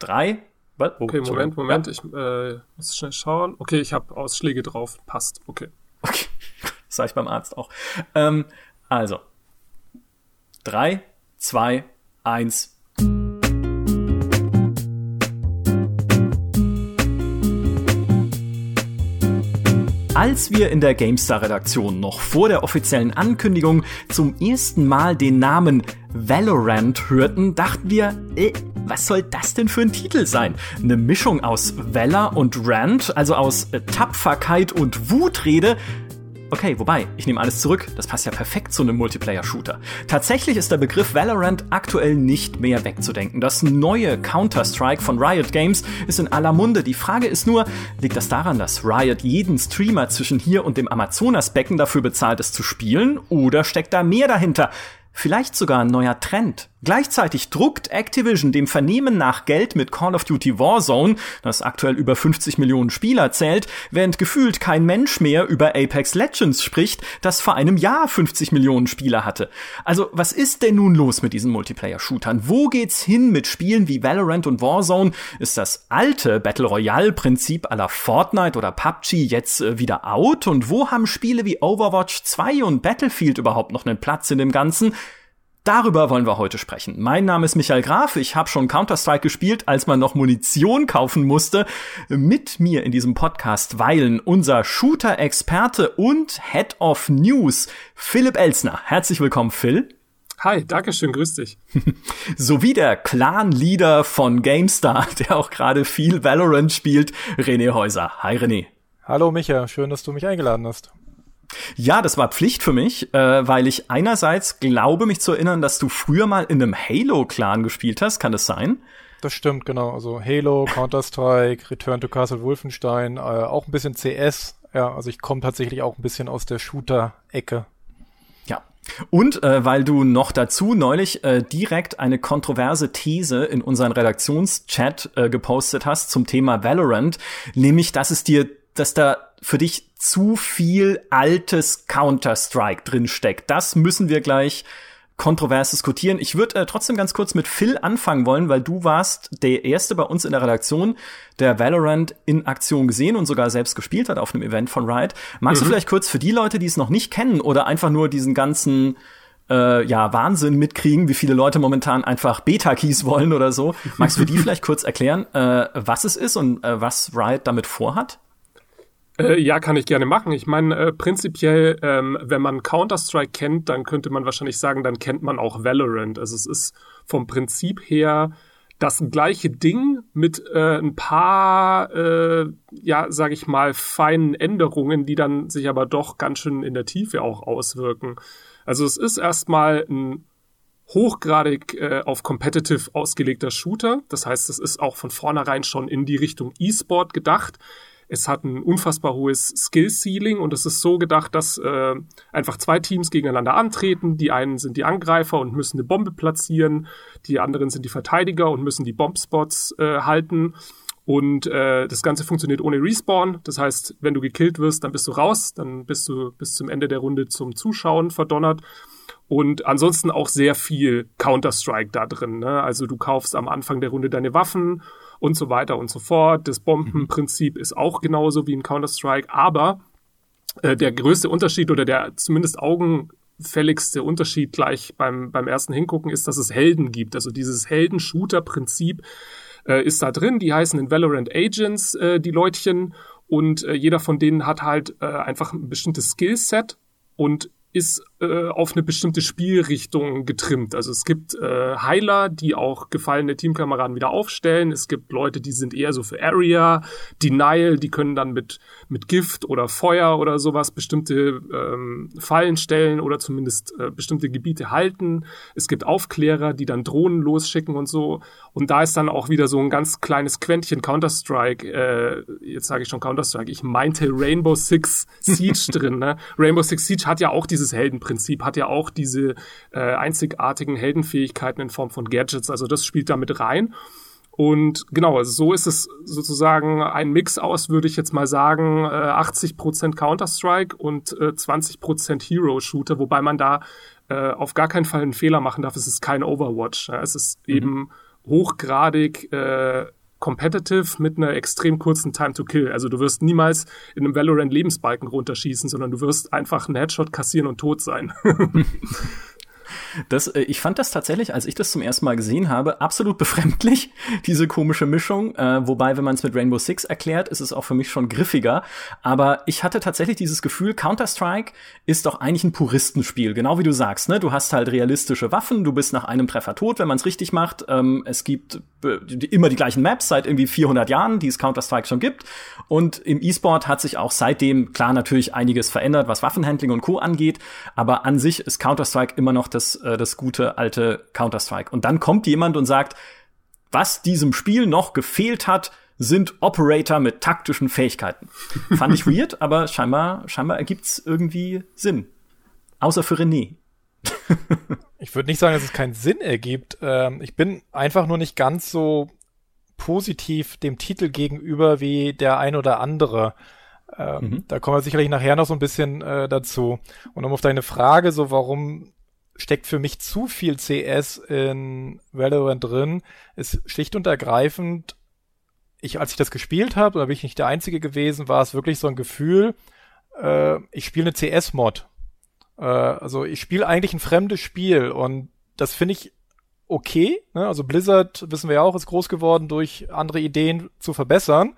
Drei. Was? Oh, okay, Moment, Moment. Ja. Ich äh, muss schnell schauen. Okay, ich habe Ausschläge drauf. Passt. Okay. Okay. Das sage ich beim Arzt auch. Ähm, also. Drei, zwei, eins. Als wir in der GameStar-Redaktion noch vor der offiziellen Ankündigung zum ersten Mal den Namen Valorant hörten, dachten wir, äh, was soll das denn für ein Titel sein? Eine Mischung aus Valor und Rant, also aus äh, Tapferkeit und Wutrede, Okay, wobei, ich nehme alles zurück, das passt ja perfekt zu einem Multiplayer-Shooter. Tatsächlich ist der Begriff Valorant aktuell nicht mehr wegzudenken. Das neue Counter-Strike von Riot Games ist in aller Munde. Die Frage ist nur, liegt das daran, dass Riot jeden Streamer zwischen hier und dem Amazonasbecken dafür bezahlt, es zu spielen, oder steckt da mehr dahinter? Vielleicht sogar ein neuer Trend. Gleichzeitig druckt Activision dem Vernehmen nach Geld mit Call of Duty Warzone, das aktuell über 50 Millionen Spieler zählt, während gefühlt kein Mensch mehr über Apex Legends spricht, das vor einem Jahr 50 Millionen Spieler hatte. Also, was ist denn nun los mit diesen Multiplayer-Shootern? Wo geht's hin mit Spielen wie Valorant und Warzone? Ist das alte Battle Royale-Prinzip aller Fortnite oder PUBG jetzt äh, wieder out? Und wo haben Spiele wie Overwatch 2 und Battlefield überhaupt noch einen Platz in dem Ganzen? Darüber wollen wir heute sprechen. Mein Name ist Michael Graf. Ich habe schon Counter-Strike gespielt, als man noch Munition kaufen musste. Mit mir in diesem Podcast weilen unser Shooter-Experte und Head of News, Philipp Elsner. Herzlich willkommen, Phil. Hi, danke schön, grüß dich. Sowie der Clan-Leader von GameStar, der auch gerade viel Valorant spielt, René Häuser. Hi, René. Hallo, Micha. Schön, dass du mich eingeladen hast. Ja, das war Pflicht für mich, äh, weil ich einerseits glaube, mich zu erinnern, dass du früher mal in einem Halo-Clan gespielt hast. Kann das sein? Das stimmt, genau. Also Halo, Counter-Strike, Return to Castle Wolfenstein, äh, auch ein bisschen CS. Ja, also ich komme tatsächlich auch ein bisschen aus der Shooter-Ecke. Ja. Und äh, weil du noch dazu neulich äh, direkt eine kontroverse These in unseren Redaktionschat äh, gepostet hast zum Thema Valorant, nämlich, dass es dir, dass da für dich zu viel altes Counter-Strike drinsteckt. Das müssen wir gleich kontrovers diskutieren. Ich würde äh, trotzdem ganz kurz mit Phil anfangen wollen, weil du warst der Erste bei uns in der Redaktion, der Valorant in Aktion gesehen und sogar selbst gespielt hat auf einem Event von Riot. Magst mhm. du vielleicht kurz für die Leute, die es noch nicht kennen oder einfach nur diesen ganzen äh, ja, Wahnsinn mitkriegen, wie viele Leute momentan einfach Beta-Keys wollen oder so. Magst du für die vielleicht kurz erklären, äh, was es ist und äh, was Riot damit vorhat? Äh, ja, kann ich gerne machen. Ich meine, äh, prinzipiell, ähm, wenn man Counter-Strike kennt, dann könnte man wahrscheinlich sagen, dann kennt man auch Valorant. Also es ist vom Prinzip her das gleiche Ding mit äh, ein paar, äh, ja, sag ich mal, feinen Änderungen, die dann sich aber doch ganz schön in der Tiefe auch auswirken. Also es ist erstmal ein hochgradig äh, auf competitive ausgelegter Shooter. Das heißt, es ist auch von vornherein schon in die Richtung E-Sport gedacht. Es hat ein unfassbar hohes Skill-Ceiling und es ist so gedacht, dass äh, einfach zwei Teams gegeneinander antreten. Die einen sind die Angreifer und müssen eine Bombe platzieren, die anderen sind die Verteidiger und müssen die Bombspots äh, halten. Und äh, das Ganze funktioniert ohne Respawn. Das heißt, wenn du gekillt wirst, dann bist du raus, dann bist du bis zum Ende der Runde zum Zuschauen verdonnert. Und ansonsten auch sehr viel Counter-Strike da drin. Ne? Also du kaufst am Anfang der Runde deine Waffen und so weiter und so fort. Das Bombenprinzip ist auch genauso wie in Counter-Strike, aber äh, der größte Unterschied oder der zumindest augenfälligste Unterschied gleich beim, beim ersten Hingucken ist, dass es Helden gibt. Also dieses Helden-Shooter-Prinzip äh, ist da drin. Die heißen in Valorant Agents, äh, die Leutchen. Und äh, jeder von denen hat halt äh, einfach ein bestimmtes Skillset und ist äh, auf eine bestimmte Spielrichtung getrimmt. Also es gibt äh, Heiler, die auch gefallene Teamkameraden wieder aufstellen. Es gibt Leute, die sind eher so für Area, Denial, die können dann mit, mit Gift oder Feuer oder sowas bestimmte ähm, Fallen stellen oder zumindest äh, bestimmte Gebiete halten. Es gibt Aufklärer, die dann Drohnen losschicken und so. Und da ist dann auch wieder so ein ganz kleines Quäntchen Counter-Strike, äh, jetzt sage ich schon Counter-Strike, ich meinte Rainbow Six Siege drin. Ne? Rainbow Six Siege hat ja auch dieses Heldenprinzip Prinzip hat ja auch diese äh, einzigartigen Heldenfähigkeiten in Form von Gadgets. Also das spielt da mit rein. Und genau, also so ist es sozusagen ein Mix aus, würde ich jetzt mal sagen, 80% äh, Counter-Strike und 20% äh, Hero-Shooter, wobei man da äh, auf gar keinen Fall einen Fehler machen darf. Es ist kein Overwatch. Es ist mhm. eben hochgradig äh, competitive mit einer extrem kurzen Time to Kill. Also du wirst niemals in einem Valorant Lebensbalken runterschießen, sondern du wirst einfach einen Headshot kassieren und tot sein. Das, äh, ich fand das tatsächlich, als ich das zum ersten Mal gesehen habe, absolut befremdlich, diese komische Mischung. Äh, wobei, wenn man es mit Rainbow Six erklärt, ist es auch für mich schon griffiger. Aber ich hatte tatsächlich dieses Gefühl, Counter-Strike ist doch eigentlich ein Puristenspiel, genau wie du sagst. Ne? Du hast halt realistische Waffen, du bist nach einem Treffer tot, wenn man es richtig macht. Ähm, es gibt äh, immer die gleichen Maps seit irgendwie 400 Jahren, die es Counter-Strike schon gibt. Und im E-Sport hat sich auch seitdem klar natürlich einiges verändert, was Waffenhandling und Co. angeht. Aber an sich ist Counter-Strike immer noch das äh, das gute alte Counter-Strike. Und dann kommt jemand und sagt, was diesem Spiel noch gefehlt hat, sind Operator mit taktischen Fähigkeiten. Fand ich weird, aber scheinbar, scheinbar ergibt's irgendwie Sinn. Außer für René. ich würde nicht sagen, dass es keinen Sinn ergibt. Ähm, ich bin einfach nur nicht ganz so positiv dem Titel gegenüber wie der ein oder andere. Ähm, mhm. Da kommen wir sicherlich nachher noch so ein bisschen äh, dazu. Und um auf deine Frage, so warum steckt für mich zu viel CS in Valorant drin, ist schlicht und ergreifend, ich, als ich das gespielt habe, da bin ich nicht der Einzige gewesen, war es wirklich so ein Gefühl, äh, ich spiele eine CS-Mod. Äh, also ich spiele eigentlich ein fremdes Spiel und das finde ich okay. Ne? Also Blizzard, wissen wir ja auch, ist groß geworden durch andere Ideen zu verbessern.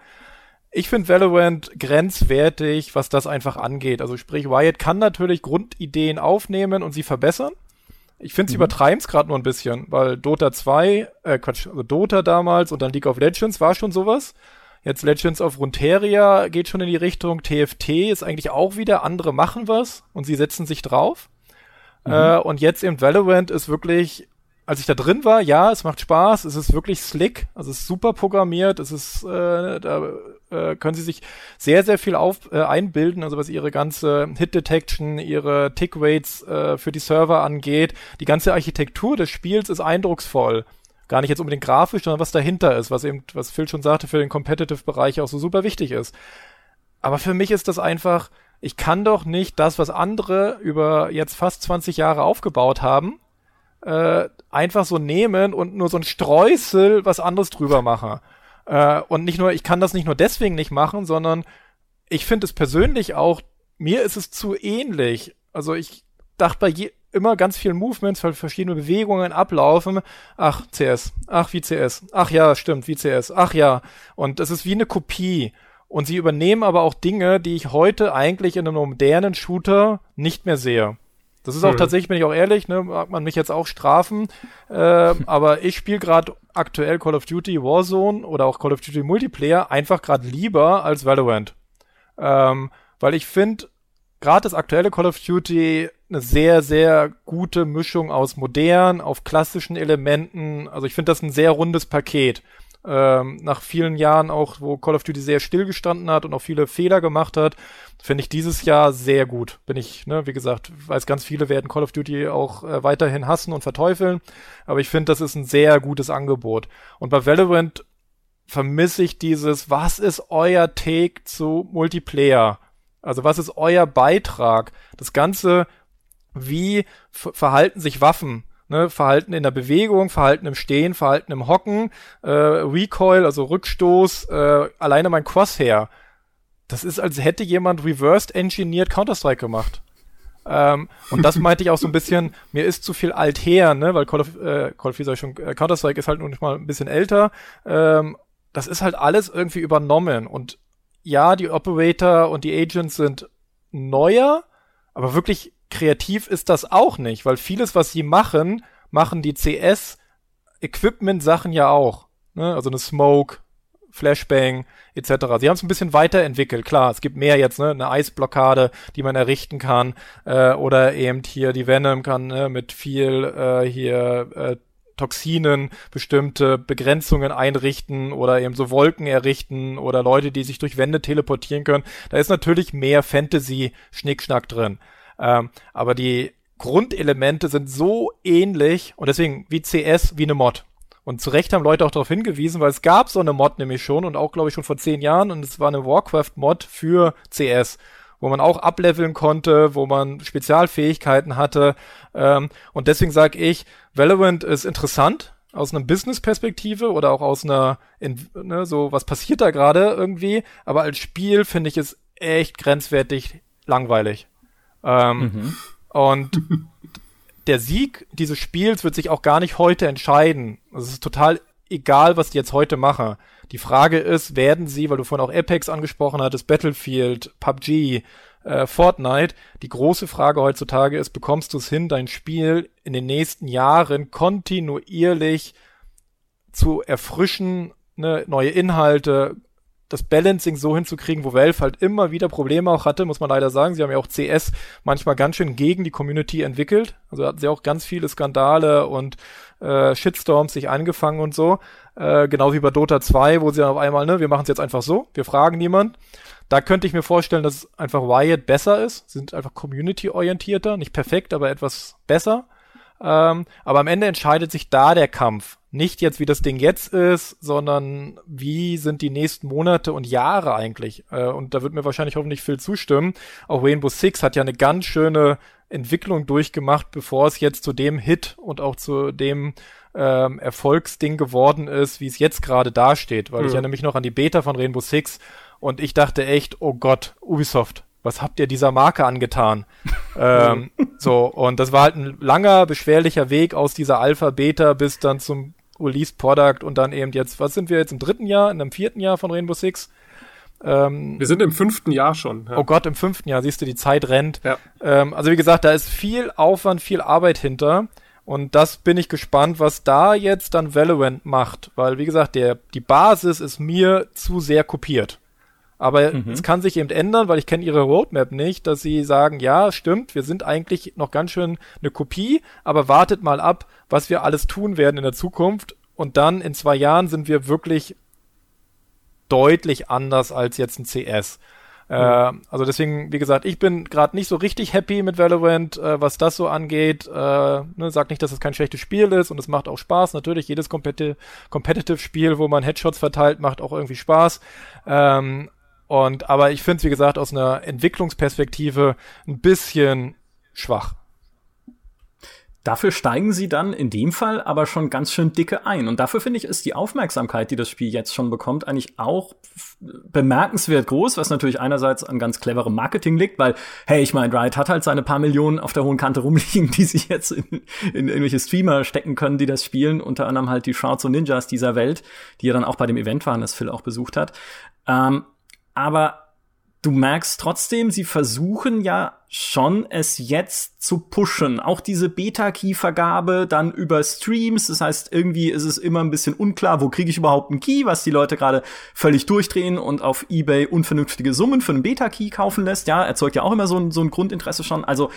Ich finde Valorant grenzwertig, was das einfach angeht. Also sprich, Riot kann natürlich Grundideen aufnehmen und sie verbessern. Ich finde, sie mhm. übertreiben es gerade nur ein bisschen, weil Dota 2, äh Quatsch, also Dota damals und dann League of Legends war schon sowas. Jetzt Legends of Runeterra geht schon in die Richtung. TFT ist eigentlich auch wieder, andere machen was und sie setzen sich drauf. Mhm. Äh, und jetzt eben Valorant ist wirklich, als ich da drin war, ja, es macht Spaß, es ist wirklich slick, also es ist super programmiert, es ist, äh, da äh, können sie sich sehr, sehr viel auf, äh, einbilden, also was ihre ganze Hit-Detection, ihre Tick-Rates äh, für die Server angeht. Die ganze Architektur des Spiels ist eindrucksvoll. Gar nicht jetzt unbedingt grafisch, sondern was dahinter ist, was eben, was Phil schon sagte, für den Competitive-Bereich auch so super wichtig ist. Aber für mich ist das einfach, ich kann doch nicht das, was andere über jetzt fast 20 Jahre aufgebaut haben, äh, einfach so nehmen und nur so ein Streusel was anderes drüber machen. Äh, und nicht nur, ich kann das nicht nur deswegen nicht machen, sondern ich finde es persönlich auch, mir ist es zu ähnlich. Also ich dachte bei je, immer ganz vielen Movements, weil verschiedene Bewegungen ablaufen. Ach, CS. Ach, wie CS. Ach ja, stimmt, wie CS. Ach ja. Und es ist wie eine Kopie. Und sie übernehmen aber auch Dinge, die ich heute eigentlich in einem modernen Shooter nicht mehr sehe. Das ist auch mhm. tatsächlich, bin ich auch ehrlich, ne, mag man mich jetzt auch strafen, äh, aber ich spiele gerade aktuell Call of Duty Warzone oder auch Call of Duty Multiplayer einfach gerade lieber als Valorant. Ähm, weil ich finde, gerade das aktuelle Call of Duty eine sehr, sehr gute Mischung aus modern, auf klassischen Elementen. Also ich finde das ein sehr rundes Paket ähm, nach vielen Jahren auch, wo Call of Duty sehr stillgestanden hat und auch viele Fehler gemacht hat, finde ich dieses Jahr sehr gut. Bin ich, ne, wie gesagt, weiß ganz viele werden Call of Duty auch äh, weiterhin hassen und verteufeln, aber ich finde, das ist ein sehr gutes Angebot. Und bei Valorant vermisse ich dieses, was ist euer Take zu Multiplayer? Also was ist euer Beitrag? Das Ganze, wie verhalten sich Waffen? ne, Verhalten in der Bewegung, Verhalten im Stehen, Verhalten im Hocken, äh, Recoil, also Rückstoß, äh, alleine mein Crosshair. Das ist, als hätte jemand reversed engineered Counter-Strike gemacht. Ähm, und das meinte ich auch so ein bisschen, mir ist zu viel alt her, ne, weil Call of, äh, Call of Duty schon, äh, Counter-Strike ist halt noch nicht mal ein bisschen älter. Ähm, das ist halt alles irgendwie übernommen und ja, die Operator und die Agents sind neuer, aber wirklich kreativ ist das auch nicht, weil vieles, was sie machen, machen die CS-Equipment-Sachen ja auch. Ne? Also eine Smoke, Flashbang etc. Sie haben es ein bisschen weiterentwickelt, klar. Es gibt mehr jetzt, ne? eine Eisblockade, die man errichten kann, äh, oder eben hier die Venom kann ne? mit viel äh, hier äh, Toxinen bestimmte Begrenzungen einrichten oder eben so Wolken errichten oder Leute, die sich durch Wände teleportieren können. Da ist natürlich mehr Fantasy-Schnickschnack drin. Ähm, aber die Grundelemente sind so ähnlich und deswegen wie CS, wie eine Mod. Und zu Recht haben Leute auch darauf hingewiesen, weil es gab so eine Mod nämlich schon und auch, glaube ich, schon vor zehn Jahren und es war eine Warcraft-Mod für CS, wo man auch ableveln konnte, wo man Spezialfähigkeiten hatte. Ähm, und deswegen sage ich, Valorant ist interessant, aus einer Business-Perspektive oder auch aus einer, ne, so, was passiert da gerade irgendwie. Aber als Spiel finde ich es echt grenzwertig langweilig. Ähm, mhm. Und der Sieg dieses Spiels wird sich auch gar nicht heute entscheiden. Es ist total egal, was die jetzt heute machen. Die Frage ist, werden sie, weil du vorhin auch Apex angesprochen hattest, Battlefield, PUBG, äh, Fortnite. Die große Frage heutzutage ist, bekommst du es hin, dein Spiel in den nächsten Jahren kontinuierlich zu erfrischen, ne, neue Inhalte, das Balancing so hinzukriegen, wo Valve halt immer wieder Probleme auch hatte, muss man leider sagen. Sie haben ja auch CS manchmal ganz schön gegen die Community entwickelt. Also hatten sie auch ganz viele Skandale und äh, Shitstorms sich angefangen und so. Äh, genau wie bei Dota 2, wo sie dann auf einmal, ne, wir machen es jetzt einfach so, wir fragen niemand. Da könnte ich mir vorstellen, dass einfach Riot besser ist, sind einfach community-orientierter, nicht perfekt, aber etwas besser. Ähm, aber am Ende entscheidet sich da der Kampf. Nicht jetzt, wie das Ding jetzt ist, sondern wie sind die nächsten Monate und Jahre eigentlich. Äh, und da wird mir wahrscheinlich hoffentlich viel zustimmen. Auch Rainbow Six hat ja eine ganz schöne Entwicklung durchgemacht, bevor es jetzt zu dem Hit und auch zu dem ähm, Erfolgsding geworden ist, wie es jetzt gerade dasteht. Weil mhm. ich erinnere mich noch an die Beta von Rainbow Six und ich dachte echt, oh Gott, Ubisoft, was habt ihr dieser Marke angetan? ähm, so, und das war halt ein langer, beschwerlicher Weg aus dieser Alpha-Beta bis dann zum Release Product und dann eben jetzt, was sind wir jetzt im dritten Jahr, in einem vierten Jahr von Rainbow Six? Ähm, wir sind im fünften Jahr schon. Ja. Oh Gott, im fünften Jahr, siehst du, die Zeit rennt. Ja. Ähm, also wie gesagt, da ist viel Aufwand, viel Arbeit hinter. Und das bin ich gespannt, was da jetzt dann Valorant macht. Weil, wie gesagt, der, die Basis ist mir zu sehr kopiert. Aber mhm. es kann sich eben ändern, weil ich kenne ihre Roadmap nicht, dass sie sagen, ja, stimmt, wir sind eigentlich noch ganz schön eine Kopie, aber wartet mal ab, was wir alles tun werden in der Zukunft. Und dann in zwei Jahren sind wir wirklich deutlich anders als jetzt ein CS. Mhm. Äh, also deswegen, wie gesagt, ich bin gerade nicht so richtig happy mit Valorant, äh, was das so angeht. Äh, ne, sag nicht, dass es kein schlechtes Spiel ist und es macht auch Spaß. Natürlich, jedes Competitive-Spiel, wo man Headshots verteilt, macht auch irgendwie Spaß. Ähm, und aber ich finde es, wie gesagt, aus einer Entwicklungsperspektive ein bisschen schwach. Dafür steigen sie dann in dem Fall aber schon ganz schön dicke ein. Und dafür finde ich, ist die Aufmerksamkeit, die das Spiel jetzt schon bekommt, eigentlich auch bemerkenswert groß, was natürlich einerseits an ganz cleverem Marketing liegt, weil, hey, ich meine, Riot hat halt seine paar Millionen auf der hohen Kante rumliegen, die sich jetzt in, in irgendwelche Streamer stecken können, die das spielen, unter anderem halt die Shouts und Ninjas dieser Welt, die ja dann auch bei dem Event waren, das Phil auch besucht hat. Ähm, aber du merkst trotzdem, sie versuchen ja schon, es jetzt zu pushen. Auch diese Beta-Key-Vergabe dann über Streams. Das heißt, irgendwie ist es immer ein bisschen unklar, wo kriege ich überhaupt einen Key, was die Leute gerade völlig durchdrehen und auf Ebay unvernünftige Summen für einen Beta-Key kaufen lässt. Ja, erzeugt ja auch immer so ein, so ein Grundinteresse schon. Also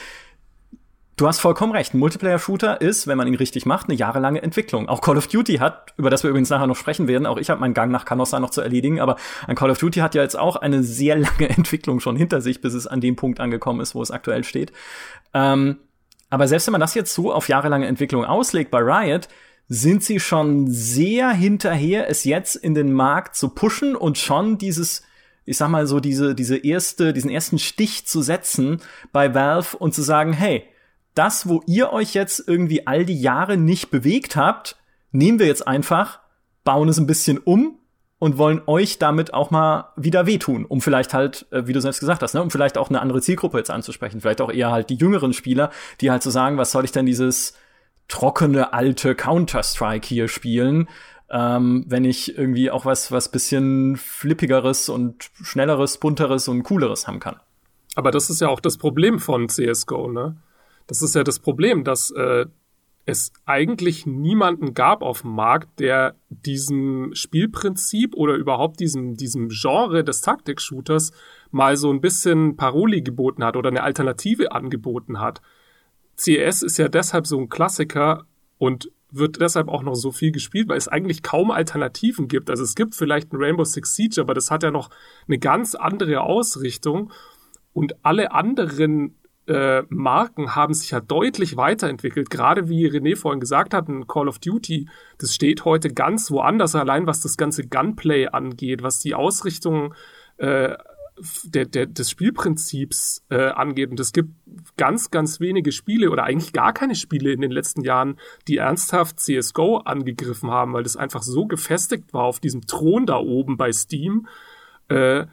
Du hast vollkommen recht. Ein Multiplayer-Shooter ist, wenn man ihn richtig macht, eine jahrelange Entwicklung. Auch Call of Duty hat, über das wir übrigens nachher noch sprechen werden, auch ich habe meinen Gang nach Canossa noch zu erledigen, aber ein Call of Duty hat ja jetzt auch eine sehr lange Entwicklung schon hinter sich, bis es an dem Punkt angekommen ist, wo es aktuell steht. Ähm, aber selbst wenn man das jetzt so auf jahrelange Entwicklung auslegt bei Riot, sind sie schon sehr hinterher, es jetzt in den Markt zu pushen und schon dieses ich sag mal so diese diese erste diesen ersten Stich zu setzen bei Valve und zu sagen, hey, das, wo ihr euch jetzt irgendwie all die Jahre nicht bewegt habt, nehmen wir jetzt einfach, bauen es ein bisschen um und wollen euch damit auch mal wieder wehtun, um vielleicht halt, äh, wie du selbst gesagt hast, ne, um vielleicht auch eine andere Zielgruppe jetzt anzusprechen, vielleicht auch eher halt die jüngeren Spieler, die halt so sagen, was soll ich denn dieses trockene alte Counter-Strike hier spielen, ähm, wenn ich irgendwie auch was was bisschen flippigeres und schnelleres, bunteres und cooleres haben kann. Aber das ist ja auch das Problem von CS:GO, ne? Das ist ja das Problem, dass äh, es eigentlich niemanden gab auf dem Markt, der diesem Spielprinzip oder überhaupt diesem, diesem Genre des Taktik-Shooters mal so ein bisschen Paroli geboten hat oder eine Alternative angeboten hat. CS ist ja deshalb so ein Klassiker und wird deshalb auch noch so viel gespielt, weil es eigentlich kaum Alternativen gibt. Also es gibt vielleicht ein Rainbow Six Siege, aber das hat ja noch eine ganz andere Ausrichtung. Und alle anderen äh, Marken haben sich ja deutlich weiterentwickelt. Gerade wie René vorhin gesagt hat, ein Call of Duty, das steht heute ganz woanders, allein was das ganze Gunplay angeht, was die Ausrichtung äh, der, der, des Spielprinzips äh, angeht. Und es gibt ganz, ganz wenige Spiele oder eigentlich gar keine Spiele in den letzten Jahren, die ernsthaft CSGO angegriffen haben, weil das einfach so gefestigt war auf diesem Thron da oben bei Steam. Äh,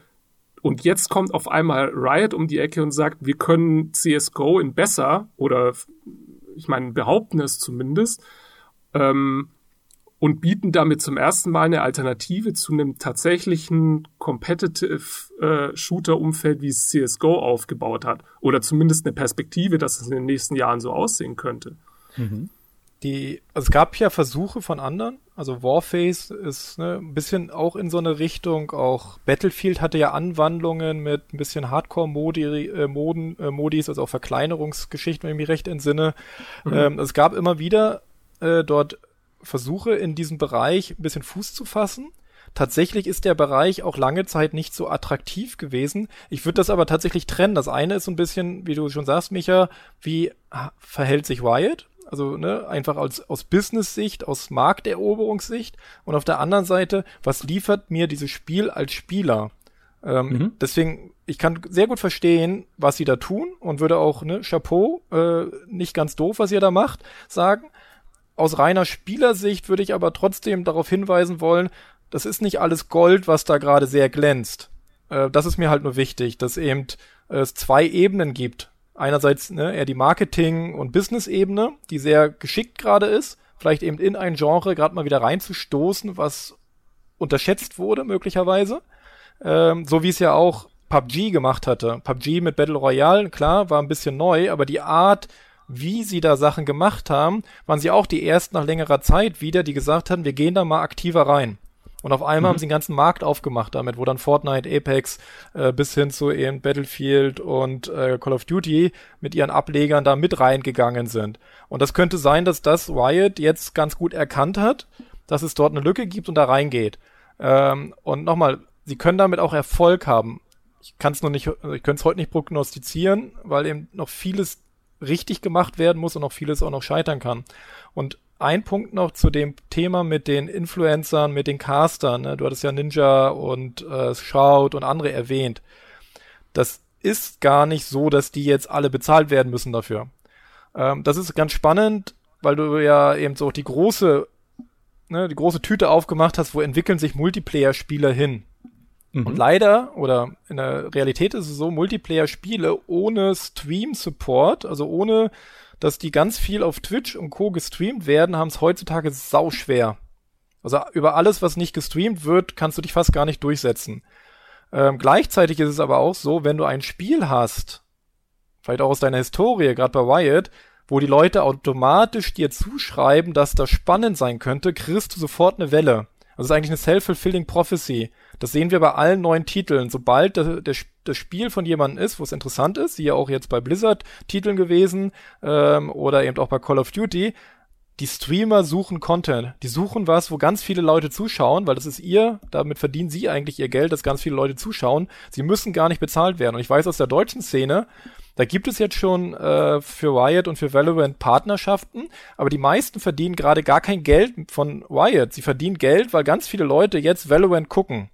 und jetzt kommt auf einmal Riot um die Ecke und sagt, wir können CSGO in besser oder ich meine, behaupten es zumindest. Ähm, und bieten damit zum ersten Mal eine Alternative zu einem tatsächlichen Competitive äh, wie es CSGO aufgebaut hat. Oder zumindest eine Perspektive, dass es in den nächsten Jahren so aussehen könnte. Mhm. Die, also es gab ja Versuche von anderen, also Warface ist ne, ein bisschen auch in so eine Richtung, auch Battlefield hatte ja Anwandlungen mit ein bisschen Hardcore-Modi, äh, Moden, äh, Modis, also auch Verkleinerungsgeschichten, wenn ich mich recht entsinne. Mhm. Ähm, es gab immer wieder äh, dort versuche in diesem Bereich ein bisschen Fuß zu fassen. Tatsächlich ist der Bereich auch lange Zeit nicht so attraktiv gewesen. Ich würde das aber tatsächlich trennen. Das eine ist so ein bisschen, wie du schon sagst, Micha, wie verhält sich Riot? Also ne, einfach als, aus Business-Sicht, aus Markteroberungssicht. Und auf der anderen Seite, was liefert mir dieses Spiel als Spieler? Ähm, mhm. Deswegen, ich kann sehr gut verstehen, was sie da tun und würde auch, ne, Chapeau, äh, nicht ganz doof, was ihr da macht, sagen aus reiner Spielersicht würde ich aber trotzdem darauf hinweisen wollen, das ist nicht alles Gold, was da gerade sehr glänzt. Äh, das ist mir halt nur wichtig, dass eben äh, es zwei Ebenen gibt. Einerseits ne, eher die Marketing- und Business-Ebene, die sehr geschickt gerade ist, vielleicht eben in ein Genre gerade mal wieder reinzustoßen, was unterschätzt wurde möglicherweise. Ähm, so wie es ja auch PUBG gemacht hatte. PUBG mit Battle Royale, klar, war ein bisschen neu, aber die Art, wie sie da Sachen gemacht haben, waren sie auch die ersten nach längerer Zeit wieder, die gesagt haben, wir gehen da mal aktiver rein. Und auf einmal mhm. haben sie den ganzen Markt aufgemacht damit, wo dann Fortnite, Apex äh, bis hin zu eben Battlefield und äh, Call of Duty mit ihren Ablegern da mit reingegangen sind. Und das könnte sein, dass das Riot jetzt ganz gut erkannt hat, dass es dort eine Lücke gibt und da reingeht. Ähm, und nochmal, sie können damit auch Erfolg haben. Ich kann es noch nicht, ich könnte es heute nicht prognostizieren, weil eben noch vieles richtig gemacht werden muss und auch vieles auch noch scheitern kann. Und ein Punkt noch zu dem Thema mit den Influencern, mit den Castern. Ne? Du hattest ja Ninja und äh, Shout und andere erwähnt. Das ist gar nicht so, dass die jetzt alle bezahlt werden müssen dafür. Ähm, das ist ganz spannend, weil du ja eben so die große, ne, die große Tüte aufgemacht hast, wo entwickeln sich Multiplayer-Spieler hin. Mhm. Und leider, oder in der Realität ist es so, Multiplayer-Spiele ohne Stream-Support, also ohne, dass die ganz viel auf Twitch und Co. gestreamt werden, haben es heutzutage sau. Also über alles, was nicht gestreamt wird, kannst du dich fast gar nicht durchsetzen. Ähm, gleichzeitig ist es aber auch so, wenn du ein Spiel hast, vielleicht auch aus deiner Historie, gerade bei Wyatt, wo die Leute automatisch dir zuschreiben, dass das spannend sein könnte, kriegst du sofort eine Welle. Also es ist eigentlich eine self-fulfilling prophecy. Das sehen wir bei allen neuen Titeln. Sobald der, der, das Spiel von jemandem ist, wo es interessant ist, wie ja auch jetzt bei Blizzard-Titeln gewesen ähm, oder eben auch bei Call of Duty, die Streamer suchen Content. Die suchen was, wo ganz viele Leute zuschauen, weil das ist ihr, damit verdienen sie eigentlich ihr Geld, dass ganz viele Leute zuschauen. Sie müssen gar nicht bezahlt werden. Und ich weiß aus der deutschen Szene, da gibt es jetzt schon äh, für Riot und für Valorant Partnerschaften, aber die meisten verdienen gerade gar kein Geld von Riot. Sie verdienen Geld, weil ganz viele Leute jetzt Valorant gucken.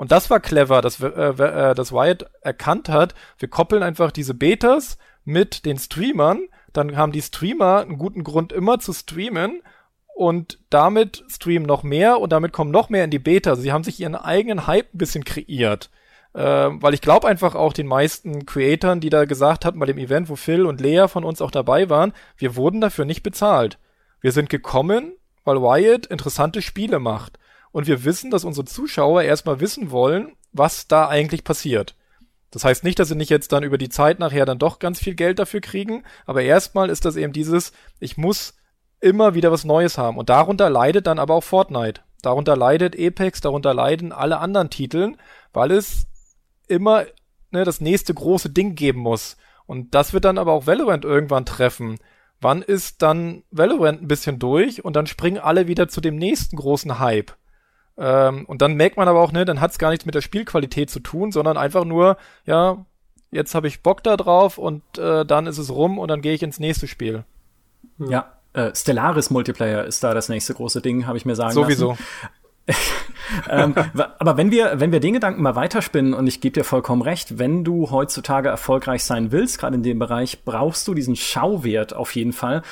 Und das war clever, dass, äh, äh, dass Riot erkannt hat, wir koppeln einfach diese Betas mit den Streamern, dann haben die Streamer einen guten Grund immer zu streamen und damit streamen noch mehr und damit kommen noch mehr in die Beta. Sie haben sich ihren eigenen Hype ein bisschen kreiert. Äh, weil ich glaube einfach auch den meisten Creatoren, die da gesagt hatten bei dem Event, wo Phil und Lea von uns auch dabei waren, wir wurden dafür nicht bezahlt. Wir sind gekommen, weil Riot interessante Spiele macht. Und wir wissen, dass unsere Zuschauer erstmal wissen wollen, was da eigentlich passiert. Das heißt nicht, dass sie nicht jetzt dann über die Zeit nachher dann doch ganz viel Geld dafür kriegen, aber erstmal ist das eben dieses, ich muss immer wieder was Neues haben. Und darunter leidet dann aber auch Fortnite. Darunter leidet Apex, darunter leiden alle anderen Titeln, weil es immer ne, das nächste große Ding geben muss. Und das wird dann aber auch Valorant irgendwann treffen. Wann ist dann Valorant ein bisschen durch und dann springen alle wieder zu dem nächsten großen Hype? Ähm, und dann merkt man aber auch, ne, dann hat es gar nichts mit der Spielqualität zu tun, sondern einfach nur, ja, jetzt habe ich Bock da drauf und äh, dann ist es rum und dann gehe ich ins nächste Spiel. Ja, äh, Stellaris Multiplayer ist da das nächste große Ding, habe ich mir sagen Sowieso. lassen. ähm, aber wenn wir, wenn wir den Gedanken mal weiterspinnen, und ich gebe dir vollkommen recht, wenn du heutzutage erfolgreich sein willst, gerade in dem Bereich, brauchst du diesen Schauwert auf jeden Fall.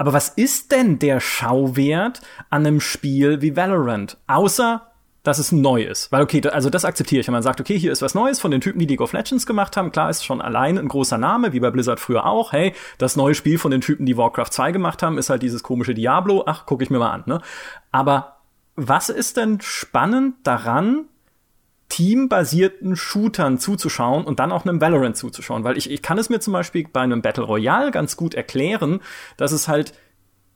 Aber was ist denn der Schauwert an einem Spiel wie Valorant? Außer dass es neu ist. Weil, okay, also das akzeptiere ich. Wenn man sagt, okay, hier ist was Neues von den Typen, die League of Legends gemacht haben. Klar ist schon allein ein großer Name, wie bei Blizzard früher auch. Hey, das neue Spiel von den Typen, die Warcraft 2 gemacht haben, ist halt dieses komische Diablo. Ach, gucke ich mir mal an, ne? Aber was ist denn spannend daran, teambasierten Shootern zuzuschauen und dann auch einem Valorant zuzuschauen? Weil ich, ich kann es mir zum Beispiel bei einem Battle Royale ganz gut erklären, dass es halt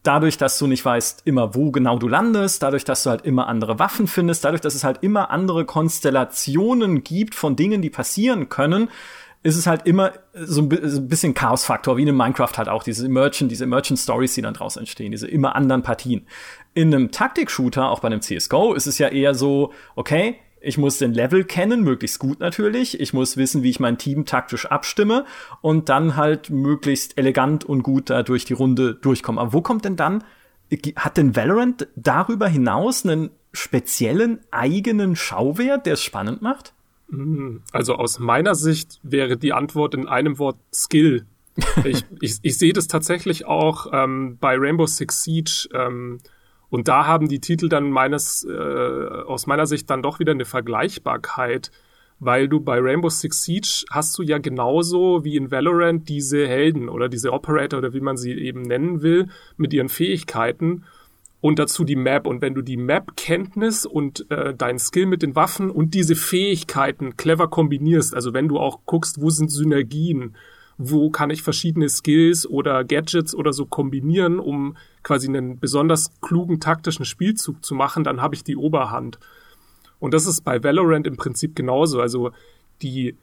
dadurch, dass du nicht weißt immer, wo genau du landest, dadurch, dass du halt immer andere Waffen findest, dadurch, dass es halt immer andere Konstellationen gibt von Dingen, die passieren können, ist es halt immer so ein bisschen Chaos-Faktor, wie in Minecraft halt auch, diese Emergent, diese Emergent Stories, die dann draus entstehen, diese immer anderen Partien. In einem Taktik-Shooter, auch bei einem CSGO, ist es ja eher so, okay, ich muss den Level kennen, möglichst gut natürlich. Ich muss wissen, wie ich mein Team taktisch abstimme und dann halt möglichst elegant und gut da durch die Runde durchkommen. Aber wo kommt denn dann, hat denn Valorant darüber hinaus einen speziellen eigenen Schauwert, der es spannend macht? Hm, also aus meiner Sicht wäre die Antwort in einem Wort Skill. ich, ich, ich sehe das tatsächlich auch ähm, bei Rainbow Six Siege. Ähm, und da haben die Titel dann meines, äh, aus meiner Sicht dann doch wieder eine Vergleichbarkeit, weil du bei Rainbow Six Siege hast du ja genauso wie in Valorant diese Helden oder diese Operator oder wie man sie eben nennen will, mit ihren Fähigkeiten und dazu die Map. Und wenn du die Map-Kenntnis und äh, dein Skill mit den Waffen und diese Fähigkeiten clever kombinierst, also wenn du auch guckst, wo sind Synergien, wo kann ich verschiedene Skills oder Gadgets oder so kombinieren, um quasi einen besonders klugen taktischen Spielzug zu machen, dann habe ich die Oberhand. Und das ist bei Valorant im Prinzip genauso. Also die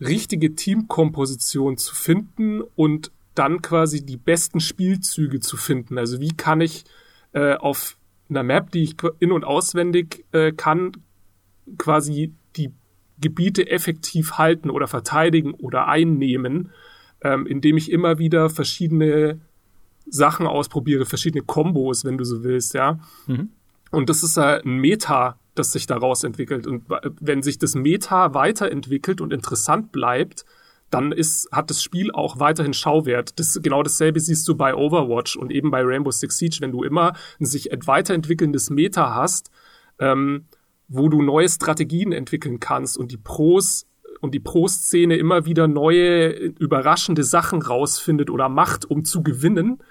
richtige Teamkomposition zu finden und dann quasi die besten Spielzüge zu finden. Also wie kann ich äh, auf einer Map, die ich in- und auswendig äh, kann, quasi die Gebiete effektiv halten oder verteidigen oder einnehmen ähm, indem ich immer wieder verschiedene Sachen ausprobiere, verschiedene Kombos, wenn du so willst, ja. Mhm. Und das ist ja ein Meta, das sich daraus entwickelt. Und wenn sich das Meta weiterentwickelt und interessant bleibt, dann ist, hat das Spiel auch weiterhin Schauwert. Das, genau dasselbe siehst du bei Overwatch und eben bei Rainbow Six Siege, wenn du immer ein sich weiterentwickelndes Meta hast, ähm, wo du neue Strategien entwickeln kannst und die Pros und die Pro-Szene immer wieder neue, überraschende Sachen rausfindet oder macht, um zu gewinnen,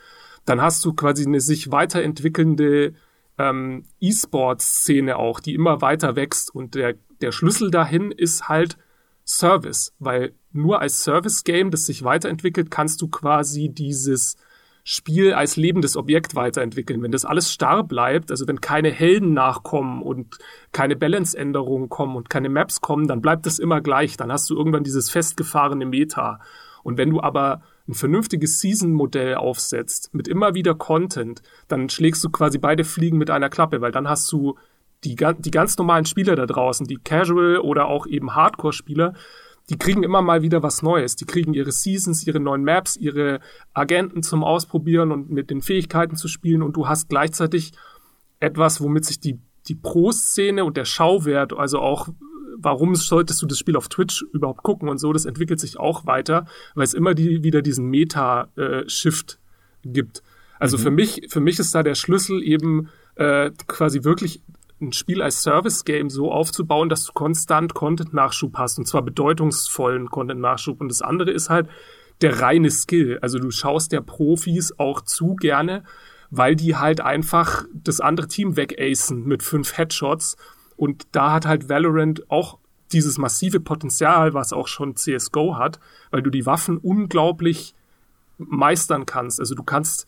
dann hast du quasi eine sich weiterentwickelnde ähm, E-Sport-Szene auch, die immer weiter wächst. Und der, der Schlüssel dahin ist halt Service, weil nur als Service-Game, das sich weiterentwickelt, kannst du quasi dieses Spiel als lebendes Objekt weiterentwickeln. Wenn das alles starr bleibt, also wenn keine Helden nachkommen und keine Balance-Änderungen kommen und keine Maps kommen, dann bleibt das immer gleich. Dann hast du irgendwann dieses festgefahrene Meta. Und wenn du aber ein vernünftiges Season-Modell aufsetzt mit immer wieder Content, dann schlägst du quasi beide Fliegen mit einer Klappe, weil dann hast du die, die ganz normalen Spieler da draußen, die Casual oder auch eben Hardcore-Spieler, die kriegen immer mal wieder was Neues. Die kriegen ihre Seasons, ihre neuen Maps, ihre Agenten zum Ausprobieren und mit den Fähigkeiten zu spielen und du hast gleichzeitig etwas, womit sich die, die Pro-Szene und der Schauwert, also auch warum solltest du das Spiel auf Twitch überhaupt gucken und so, das entwickelt sich auch weiter, weil es immer die, wieder diesen Meta-Shift äh, gibt. Also mhm. für mich, für mich ist da der Schlüssel eben äh, quasi wirklich ein Spiel als Service-Game so aufzubauen, dass du konstant Content-Nachschub hast und zwar bedeutungsvollen Content-Nachschub. Und das andere ist halt der reine Skill. Also du schaust der Profis auch zu gerne, weil die halt einfach das andere Team wegacen mit fünf Headshots. Und da hat halt Valorant auch dieses massive Potenzial, was auch schon CSGO hat, weil du die Waffen unglaublich meistern kannst. Also du kannst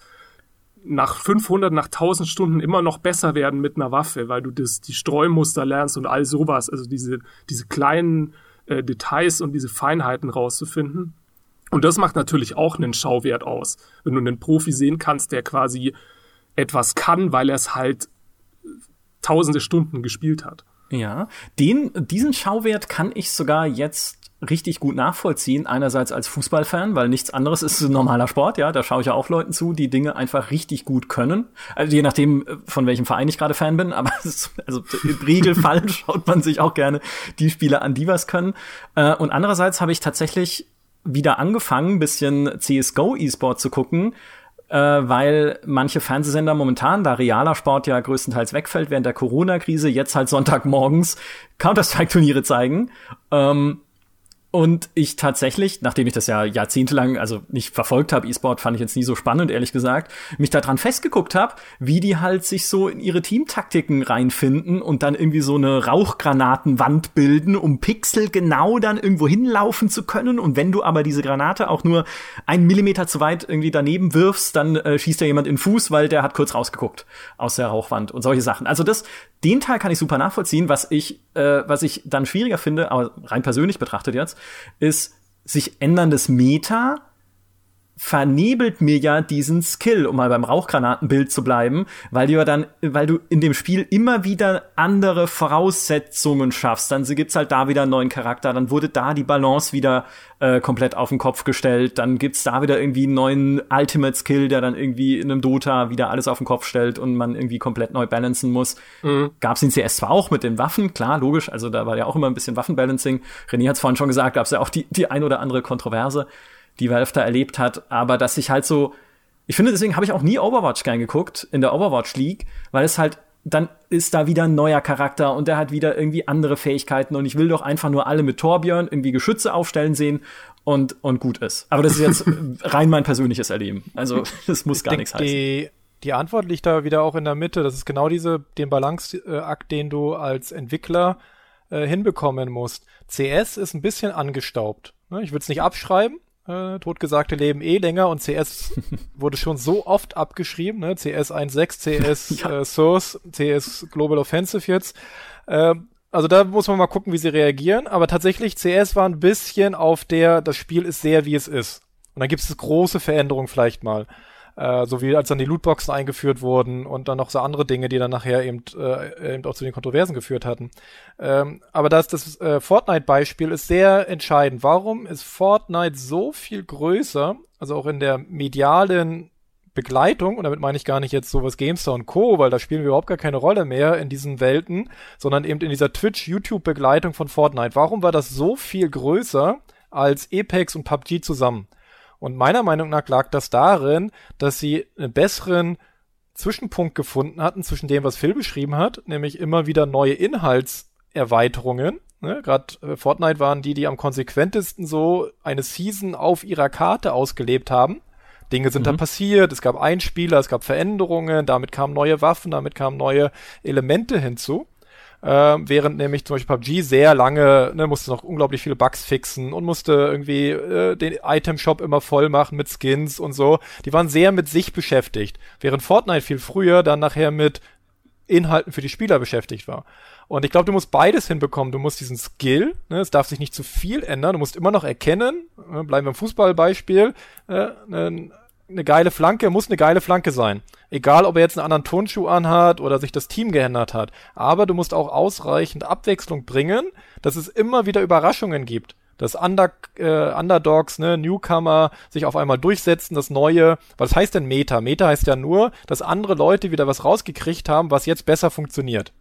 nach 500, nach 1000 Stunden immer noch besser werden mit einer Waffe, weil du das, die Streumuster lernst und all sowas, also diese, diese kleinen äh, Details und diese Feinheiten rauszufinden. Und das macht natürlich auch einen Schauwert aus, wenn du einen Profi sehen kannst, der quasi etwas kann, weil er es halt tausende Stunden gespielt hat. Ja, den, diesen Schauwert kann ich sogar jetzt richtig gut nachvollziehen. Einerseits als Fußballfan, weil nichts anderes ist ein normaler Sport, ja. Da schaue ich ja auch Leuten zu, die Dinge einfach richtig gut können. Also je nachdem, von welchem Verein ich gerade Fan bin, aber ist, also im Regelfall schaut man sich auch gerne die Spiele an, die was können. Äh, und andererseits habe ich tatsächlich wieder angefangen, ein bisschen CSGO E-Sport zu gucken, äh, weil manche Fernsehsender momentan, da realer Sport ja größtenteils wegfällt während der Corona-Krise, jetzt halt Sonntagmorgens Counter-Strike-Turniere zeigen. Ähm, und ich tatsächlich, nachdem ich das ja jahrzehntelang, also nicht verfolgt habe, E-Sport fand ich jetzt nie so spannend, ehrlich gesagt, mich daran festgeguckt habe, wie die halt sich so in ihre Teamtaktiken reinfinden und dann irgendwie so eine Rauchgranatenwand bilden, um Pixel genau dann irgendwo hinlaufen zu können. Und wenn du aber diese Granate auch nur einen Millimeter zu weit irgendwie daneben wirfst, dann äh, schießt da jemand in den Fuß, weil der hat kurz rausgeguckt aus der Rauchwand und solche Sachen. Also das, den Teil kann ich super nachvollziehen, was ich, äh, was ich dann schwieriger finde, aber rein persönlich betrachtet jetzt, ist sich änderndes Meta vernebelt mir ja diesen Skill, um mal beim Rauchgranatenbild zu bleiben, weil du ja dann, weil du in dem Spiel immer wieder andere Voraussetzungen schaffst. Dann gibt's halt da wieder einen neuen Charakter, dann wurde da die Balance wieder äh, komplett auf den Kopf gestellt, dann gibt's da wieder irgendwie einen neuen Ultimate Skill, der dann irgendwie in einem Dota wieder alles auf den Kopf stellt und man irgendwie komplett neu balancen muss. Mhm. Gab's in CS zwar auch mit den Waffen, klar, logisch, also da war ja auch immer ein bisschen Waffenbalancing. René hat's vorhin schon gesagt, gab's ja auch die, die ein oder andere Kontroverse die Valve da erlebt hat, aber dass ich halt so, ich finde, deswegen habe ich auch nie Overwatch gern geguckt in der Overwatch League, weil es halt dann ist da wieder ein neuer Charakter und der hat wieder irgendwie andere Fähigkeiten und ich will doch einfach nur alle mit Torbjörn irgendwie Geschütze aufstellen sehen und, und gut ist. Aber das ist jetzt rein mein persönliches Erleben. Also, das muss gar nichts heißen. Die, die Antwort liegt da wieder auch in der Mitte. Das ist genau diese, den Balanceakt, den du als Entwickler äh, hinbekommen musst. CS ist ein bisschen angestaubt. Ne? Ich würde es nicht abschreiben, äh, totgesagte leben eh länger und CS wurde schon so oft abgeschrieben, ne? CS 1.6, CS ja. äh, Source, CS Global Offensive jetzt. Äh, also da muss man mal gucken, wie sie reagieren. Aber tatsächlich, CS war ein bisschen auf der, das Spiel ist sehr, wie es ist. Und dann gibt es große Veränderungen vielleicht mal. Äh, so wie als dann die Lootboxen eingeführt wurden und dann noch so andere Dinge, die dann nachher eben, äh, eben auch zu den Kontroversen geführt hatten. Ähm, aber das, das äh, Fortnite-Beispiel ist sehr entscheidend. Warum ist Fortnite so viel größer, also auch in der medialen Begleitung, und damit meine ich gar nicht jetzt sowas GameStar und Co., weil da spielen wir überhaupt gar keine Rolle mehr in diesen Welten, sondern eben in dieser Twitch-YouTube-Begleitung von Fortnite. Warum war das so viel größer als Apex und PUBG zusammen? Und meiner Meinung nach lag das darin, dass sie einen besseren Zwischenpunkt gefunden hatten zwischen dem, was Phil beschrieben hat, nämlich immer wieder neue Inhaltserweiterungen. Ne? Gerade äh, Fortnite waren die, die am konsequentesten so eine Season auf ihrer Karte ausgelebt haben. Dinge sind mhm. da passiert, es gab Einspieler, es gab Veränderungen, damit kamen neue Waffen, damit kamen neue Elemente hinzu äh, während nämlich zum Beispiel PUBG sehr lange, ne, musste noch unglaublich viele Bugs fixen und musste irgendwie äh, den Item-Shop immer voll machen mit Skins und so. Die waren sehr mit sich beschäftigt, während Fortnite viel früher dann nachher mit Inhalten für die Spieler beschäftigt war. Und ich glaube, du musst beides hinbekommen. Du musst diesen Skill, ne, es darf sich nicht zu viel ändern, du musst immer noch erkennen, ne, bleiben wir im Fußballbeispiel, äh, ne, eine geile Flanke muss eine geile Flanke sein. Egal, ob er jetzt einen anderen Turnschuh anhat oder sich das Team geändert hat. Aber du musst auch ausreichend Abwechslung bringen, dass es immer wieder Überraschungen gibt. Dass Under, äh, Underdogs, ne, Newcomer sich auf einmal durchsetzen, das Neue. Was heißt denn Meta? Meta heißt ja nur, dass andere Leute wieder was rausgekriegt haben, was jetzt besser funktioniert.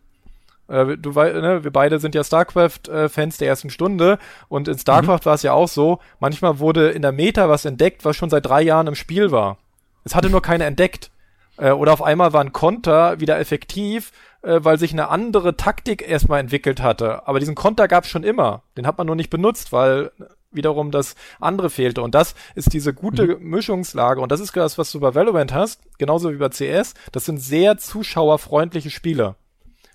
Äh, du, ne, wir beide sind ja StarCraft-Fans der ersten Stunde und in StarCraft mhm. war es ja auch so, manchmal wurde in der Meta was entdeckt, was schon seit drei Jahren im Spiel war. Es hatte nur keiner entdeckt. Äh, oder auf einmal war ein Konter wieder effektiv, äh, weil sich eine andere Taktik erstmal entwickelt hatte. Aber diesen Konter gab es schon immer. Den hat man nur nicht benutzt, weil wiederum das andere fehlte. Und das ist diese gute mhm. Mischungslage. Und das ist das, was du bei Valorant hast, genauso wie bei CS. Das sind sehr zuschauerfreundliche Spiele.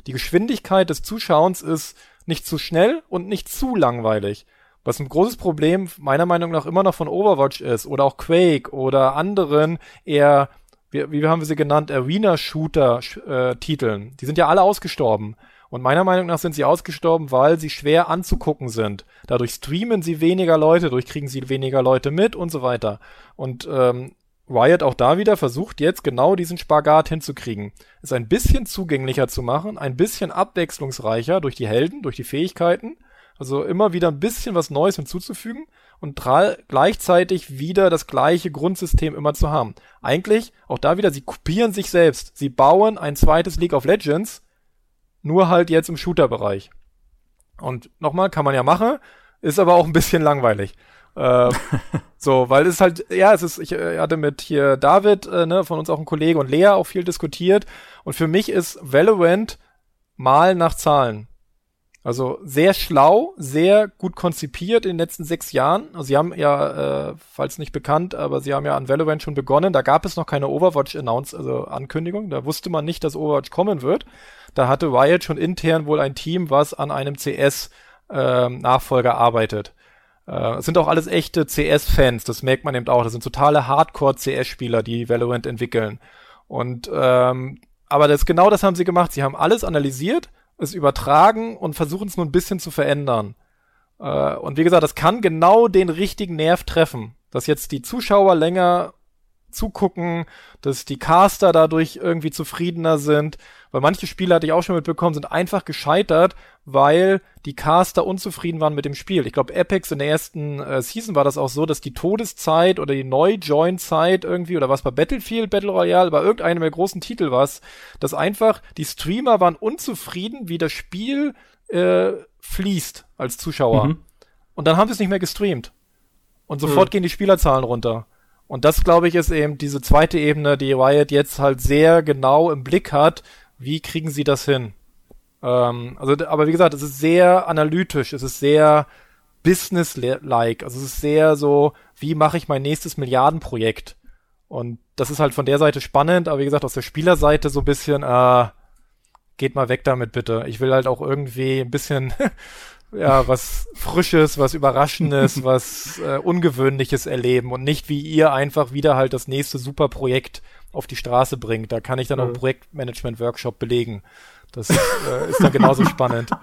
Die Geschwindigkeit des Zuschauens ist nicht zu schnell und nicht zu langweilig. Was ein großes Problem meiner Meinung nach immer noch von Overwatch ist oder auch Quake oder anderen eher, wie, wie haben wir sie genannt, Arena-Shooter-Titeln. Die sind ja alle ausgestorben. Und meiner Meinung nach sind sie ausgestorben, weil sie schwer anzugucken sind. Dadurch streamen sie weniger Leute, dadurch kriegen sie weniger Leute mit und so weiter. Und ähm, Riot auch da wieder versucht jetzt genau diesen Spagat hinzukriegen. Es ein bisschen zugänglicher zu machen, ein bisschen abwechslungsreicher durch die Helden, durch die Fähigkeiten. Also immer wieder ein bisschen was Neues hinzuzufügen und gleichzeitig wieder das gleiche Grundsystem immer zu haben. Eigentlich, auch da wieder, sie kopieren sich selbst. Sie bauen ein zweites League of Legends, nur halt jetzt im Shooter-Bereich. Und nochmal, kann man ja machen, ist aber auch ein bisschen langweilig. Äh, so, weil es halt, ja, es ist, ich äh, hatte mit hier David, äh, ne, von uns auch ein Kollege und Lea auch viel diskutiert. Und für mich ist Valorant mal nach Zahlen. Also sehr schlau, sehr gut konzipiert in den letzten sechs Jahren. Also sie haben ja, äh, falls nicht bekannt, aber sie haben ja an Valorant schon begonnen. Da gab es noch keine Overwatch-Announce, also Ankündigung. Da wusste man nicht, dass Overwatch kommen wird. Da hatte Riot schon intern wohl ein Team, was an einem CS-Nachfolger äh, arbeitet. Äh, es sind auch alles echte CS-Fans, das merkt man eben auch. Das sind totale Hardcore-CS-Spieler, die Valorant entwickeln. Und ähm, aber das genau das haben sie gemacht. Sie haben alles analysiert, es übertragen und versuchen es nur ein bisschen zu verändern. Äh, und wie gesagt, das kann genau den richtigen Nerv treffen, dass jetzt die Zuschauer länger zugucken, dass die Caster dadurch irgendwie zufriedener sind, weil manche Spiele hatte ich auch schon mitbekommen, sind einfach gescheitert, weil die Caster unzufrieden waren mit dem Spiel. Ich glaube, Apex in der ersten äh, Season war das auch so, dass die Todeszeit oder die Neu-Join-Zeit irgendwie, oder was bei Battlefield, Battle Royale, bei irgendeinem der großen Titel war dass einfach die Streamer waren unzufrieden, wie das Spiel äh, fließt als Zuschauer. Mhm. Und dann haben sie es nicht mehr gestreamt. Und sofort mhm. gehen die Spielerzahlen runter. Und das, glaube ich, ist eben diese zweite Ebene, die Riot jetzt halt sehr genau im Blick hat. Wie kriegen sie das hin? Ähm, also, aber wie gesagt, es ist sehr analytisch, es ist sehr business-like, also es ist sehr so, wie mache ich mein nächstes Milliardenprojekt? Und das ist halt von der Seite spannend, aber wie gesagt, aus der Spielerseite so ein bisschen, äh, geht mal weg damit bitte. Ich will halt auch irgendwie ein bisschen ja, was Frisches, was Überraschendes, was äh, Ungewöhnliches erleben und nicht wie ihr einfach wieder halt das nächste Superprojekt auf die Straße bringt. Da kann ich dann mhm. auch einen Projektmanagement-Workshop belegen. Das äh, ist dann genauso spannend.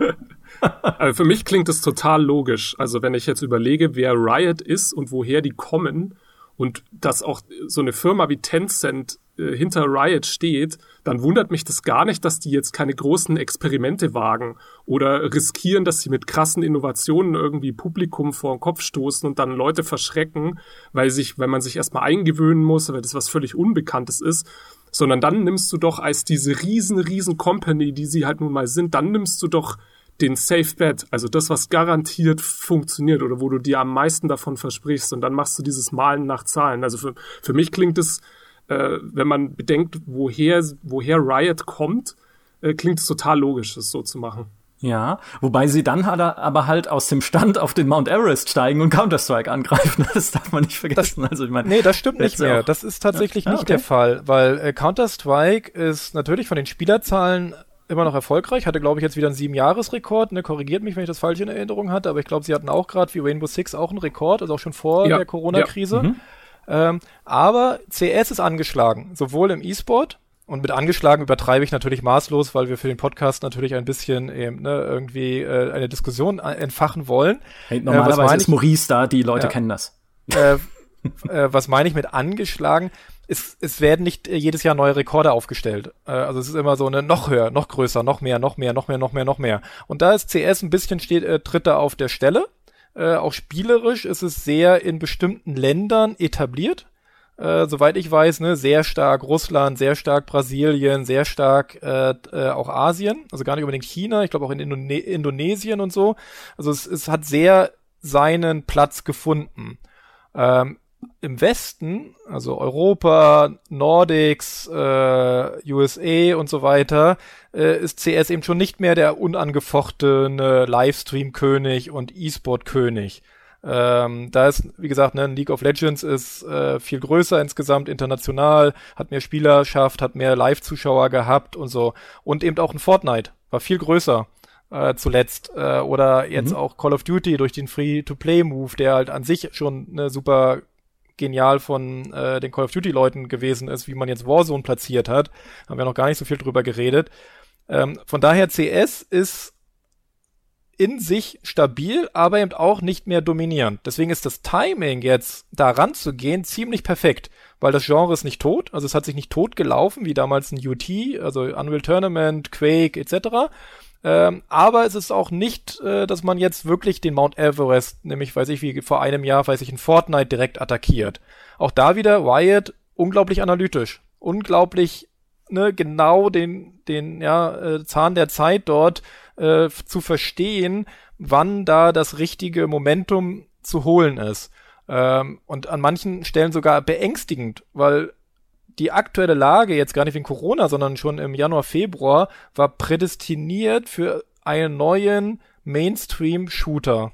Also für mich klingt das total logisch. Also wenn ich jetzt überlege, wer Riot ist und woher die kommen und dass auch so eine Firma wie Tencent äh, hinter Riot steht, dann wundert mich das gar nicht, dass die jetzt keine großen Experimente wagen oder riskieren, dass sie mit krassen Innovationen irgendwie Publikum vor den Kopf stoßen und dann Leute verschrecken, weil sich, weil man sich erstmal eingewöhnen muss, weil das was völlig Unbekanntes ist sondern dann nimmst du doch als diese riesen, riesen Company, die sie halt nun mal sind, dann nimmst du doch den Safe Bet, also das, was garantiert funktioniert oder wo du dir am meisten davon versprichst und dann machst du dieses Malen nach Zahlen. Also für, für mich klingt es, äh, wenn man bedenkt, woher, woher Riot kommt, äh, klingt es total logisch, das so zu machen. Ja, wobei sie dann aber halt aus dem Stand auf den Mount Everest steigen und Counter-Strike angreifen. Das darf man nicht vergessen. Das, also ich meine, nee, das stimmt nicht mehr. Das ist tatsächlich ja? nicht ah, okay. der Fall, weil äh, Counter-Strike ist natürlich von den Spielerzahlen immer noch erfolgreich. Hatte, glaube ich, jetzt wieder einen Sieben-Jahres-Rekord. Ne, korrigiert mich, wenn ich das falsch in Erinnerung hatte, aber ich glaube, sie hatten auch gerade wie Rainbow Six auch einen Rekord, also auch schon vor ja. der Corona-Krise. Ja. Mhm. Ähm, aber CS ist angeschlagen, sowohl im E-Sport und mit angeschlagen übertreibe ich natürlich maßlos, weil wir für den Podcast natürlich ein bisschen eben, ne, irgendwie äh, eine Diskussion entfachen wollen. Hey, normalerweise äh, ist Maurice da, die Leute ja, kennen das. Äh, äh, was meine ich mit angeschlagen? Es, es werden nicht äh, jedes Jahr neue Rekorde aufgestellt. Äh, also es ist immer so eine noch höher, noch größer, noch mehr, noch mehr, noch mehr, noch mehr, noch mehr. Und da ist CS ein bisschen steht, äh, tritt da auf der Stelle. Äh, auch spielerisch ist es sehr in bestimmten Ländern etabliert äh, soweit ich weiß, ne, sehr stark Russland, sehr stark Brasilien, sehr stark äh, äh, auch Asien, also gar nicht unbedingt China, ich glaube auch in Indone Indonesien und so. Also es, es hat sehr seinen Platz gefunden. Ähm, Im Westen, also Europa, Nordics, äh, USA und so weiter, äh, ist CS eben schon nicht mehr der unangefochtene Livestream-König und E-Sport-König. Ähm, da ist, wie gesagt, ne, League of Legends ist äh, viel größer insgesamt, international, hat mehr Spielerschaft, hat mehr Live-Zuschauer gehabt und so. Und eben auch ein Fortnite war viel größer äh, zuletzt. Äh, oder jetzt mhm. auch Call of Duty durch den Free-to-Play-Move, der halt an sich schon ne, super genial von äh, den Call of Duty-Leuten gewesen ist, wie man jetzt Warzone platziert hat. Haben wir noch gar nicht so viel drüber geredet. Ähm, von daher CS ist in sich stabil, aber eben auch nicht mehr dominierend. Deswegen ist das Timing jetzt daran zu gehen ziemlich perfekt, weil das Genre ist nicht tot, also es hat sich nicht tot gelaufen, wie damals ein UT, also Unreal Tournament, Quake etc., Ähm, aber es ist auch nicht, äh, dass man jetzt wirklich den Mount Everest, nämlich weiß ich wie vor einem Jahr, weiß ich in Fortnite direkt attackiert. Auch da wieder Wyatt unglaublich analytisch, unglaublich ne, genau den den ja äh, Zahn der Zeit dort äh, zu verstehen, wann da das richtige Momentum zu holen ist. Ähm, und an manchen Stellen sogar beängstigend, weil die aktuelle Lage, jetzt gar nicht wegen Corona, sondern schon im Januar, Februar, war prädestiniert für einen neuen Mainstream-Shooter.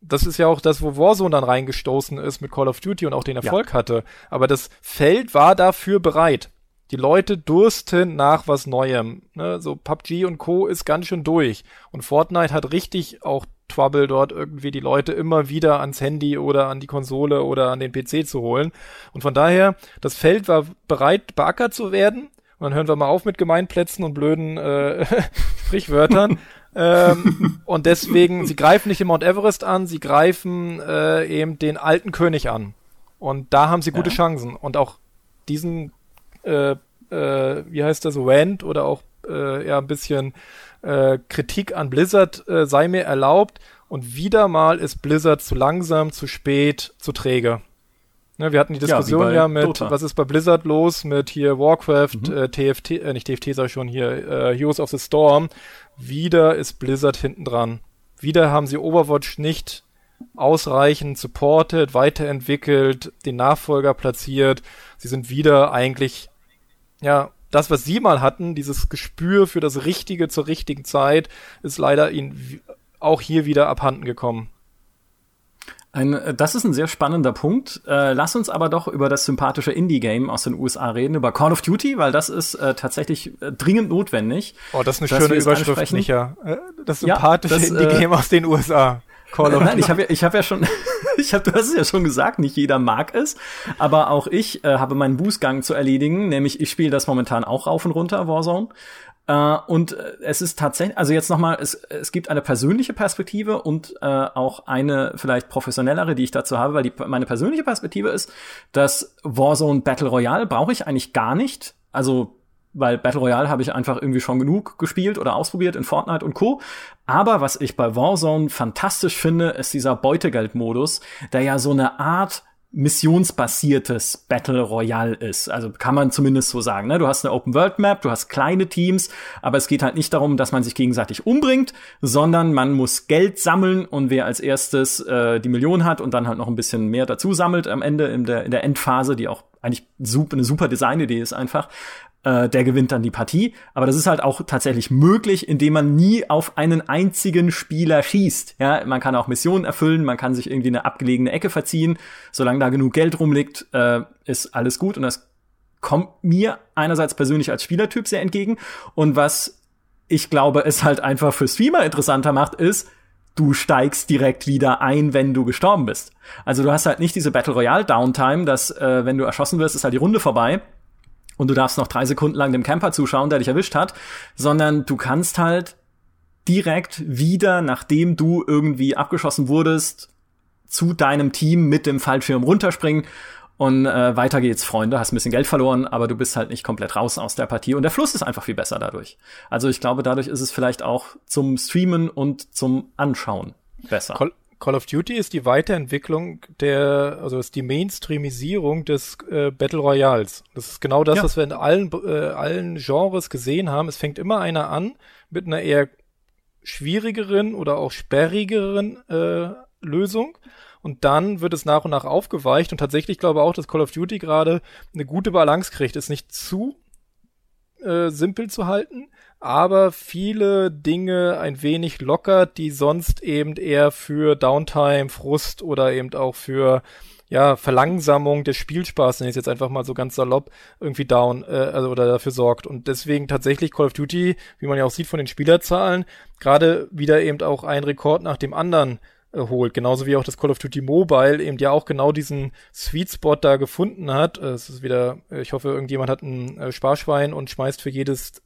Das ist ja auch das, wo Warzone dann reingestoßen ist mit Call of Duty und auch den Erfolg ja. hatte. Aber das Feld war dafür bereit. Die Leute dursten nach was Neuem. Ne? So PUBG und Co. ist ganz schön durch. Und Fortnite hat richtig auch Trouble dort irgendwie die Leute immer wieder ans Handy oder an die Konsole oder an den PC zu holen. Und von daher, das Feld war bereit, beackert zu werden. Und dann hören wir mal auf mit Gemeinplätzen und blöden äh, Sprichwörtern. ähm, und deswegen, sie greifen nicht den Mount Everest an, sie greifen äh, eben den alten König an. Und da haben sie gute ja. Chancen. Und auch diesen, äh, äh, wie heißt das, Rant oder auch äh, ja ein bisschen äh, Kritik an Blizzard äh, sei mir erlaubt. Und wieder mal ist Blizzard zu langsam, zu spät, zu träge. Ne, wir hatten die Diskussion ja, ja mit, Dota. was ist bei Blizzard los mit hier Warcraft, mhm. äh, TFT, äh, nicht TFT sag ich schon hier, äh, Heroes of the Storm. Wieder ist Blizzard hinten dran. Wieder haben sie Overwatch nicht ausreichend supported, weiterentwickelt, den Nachfolger platziert. Sie sind wieder eigentlich, ja, das, was sie mal hatten, dieses Gespür für das Richtige zur richtigen Zeit, ist leider ihnen auch hier wieder abhanden gekommen. Ein, äh, das ist ein sehr spannender Punkt. Äh, lass uns aber doch über das sympathische Indie-Game aus den USA reden, über Call of Duty, weil das ist äh, tatsächlich äh, dringend notwendig. Oh, das ist eine schöne Überschrift, nicht ja. Äh, das sympathische ja, Indie-Game aus den USA. Call of Nein, ich habe ja, ich hab ja schon, ich habe, du hast es ja schon gesagt, nicht jeder mag es, aber auch ich äh, habe meinen Bußgang zu erledigen, nämlich ich spiele das momentan auch rauf und runter, Warzone. Uh, und äh, es ist tatsächlich, also jetzt nochmal, es, es gibt eine persönliche Perspektive und äh, auch eine vielleicht professionellere, die ich dazu habe, weil die, meine persönliche Perspektive ist, dass Warzone Battle Royale brauche ich eigentlich gar nicht. Also weil Battle Royale habe ich einfach irgendwie schon genug gespielt oder ausprobiert in Fortnite und Co. Aber was ich bei Warzone fantastisch finde, ist dieser Beutegeld-Modus, der ja so eine Art missionsbasiertes Battle Royale ist. Also kann man zumindest so sagen. Ne? Du hast eine Open World Map, du hast kleine Teams, aber es geht halt nicht darum, dass man sich gegenseitig umbringt, sondern man muss Geld sammeln und wer als erstes äh, die Million hat und dann halt noch ein bisschen mehr dazu sammelt am Ende in der, in der Endphase, die auch eigentlich super, eine super Designidee ist einfach, äh, der gewinnt dann die Partie. Aber das ist halt auch tatsächlich möglich, indem man nie auf einen einzigen Spieler schießt. Ja, man kann auch Missionen erfüllen, man kann sich irgendwie eine abgelegene Ecke verziehen. Solange da genug Geld rumliegt, äh, ist alles gut. Und das kommt mir einerseits persönlich als Spielertyp sehr entgegen. Und was ich glaube, es halt einfach für Streamer interessanter macht, ist, du steigst direkt wieder ein, wenn du gestorben bist. Also du hast halt nicht diese Battle Royale Downtime, dass äh, wenn du erschossen wirst, ist halt die Runde vorbei und du darfst noch drei Sekunden lang dem Camper zuschauen, der dich erwischt hat, sondern du kannst halt direkt wieder, nachdem du irgendwie abgeschossen wurdest, zu deinem Team mit dem Fallschirm runterspringen und äh, weiter geht's, Freunde. Hast ein bisschen Geld verloren, aber du bist halt nicht komplett raus aus der Partie und der Fluss ist einfach viel besser dadurch. Also ich glaube, dadurch ist es vielleicht auch zum Streamen und zum Anschauen besser. Call, Call of Duty ist die Weiterentwicklung der, also ist die Mainstreamisierung des äh, Battle Royals. Das ist genau das, ja. was wir in allen, äh, allen Genres gesehen haben. Es fängt immer einer an mit einer eher schwierigeren oder auch sperrigeren äh, Lösung. Und dann wird es nach und nach aufgeweicht. Und tatsächlich glaube auch, dass Call of Duty gerade eine gute Balance kriegt. Es nicht zu äh, simpel zu halten, aber viele Dinge ein wenig lockert, die sonst eben eher für Downtime, Frust oder eben auch für ja, Verlangsamung des Spielspaßes, nenne ich jetzt einfach mal so ganz salopp, irgendwie down, äh, also oder dafür sorgt. Und deswegen tatsächlich Call of Duty, wie man ja auch sieht von den Spielerzahlen, gerade wieder eben auch ein Rekord nach dem anderen holt. Genauso wie auch das Call of Duty Mobile eben ja auch genau diesen Sweet Spot da gefunden hat. Äh, es ist wieder, äh, ich hoffe, irgendjemand hat ein äh, Sparschwein und schmeißt für jedes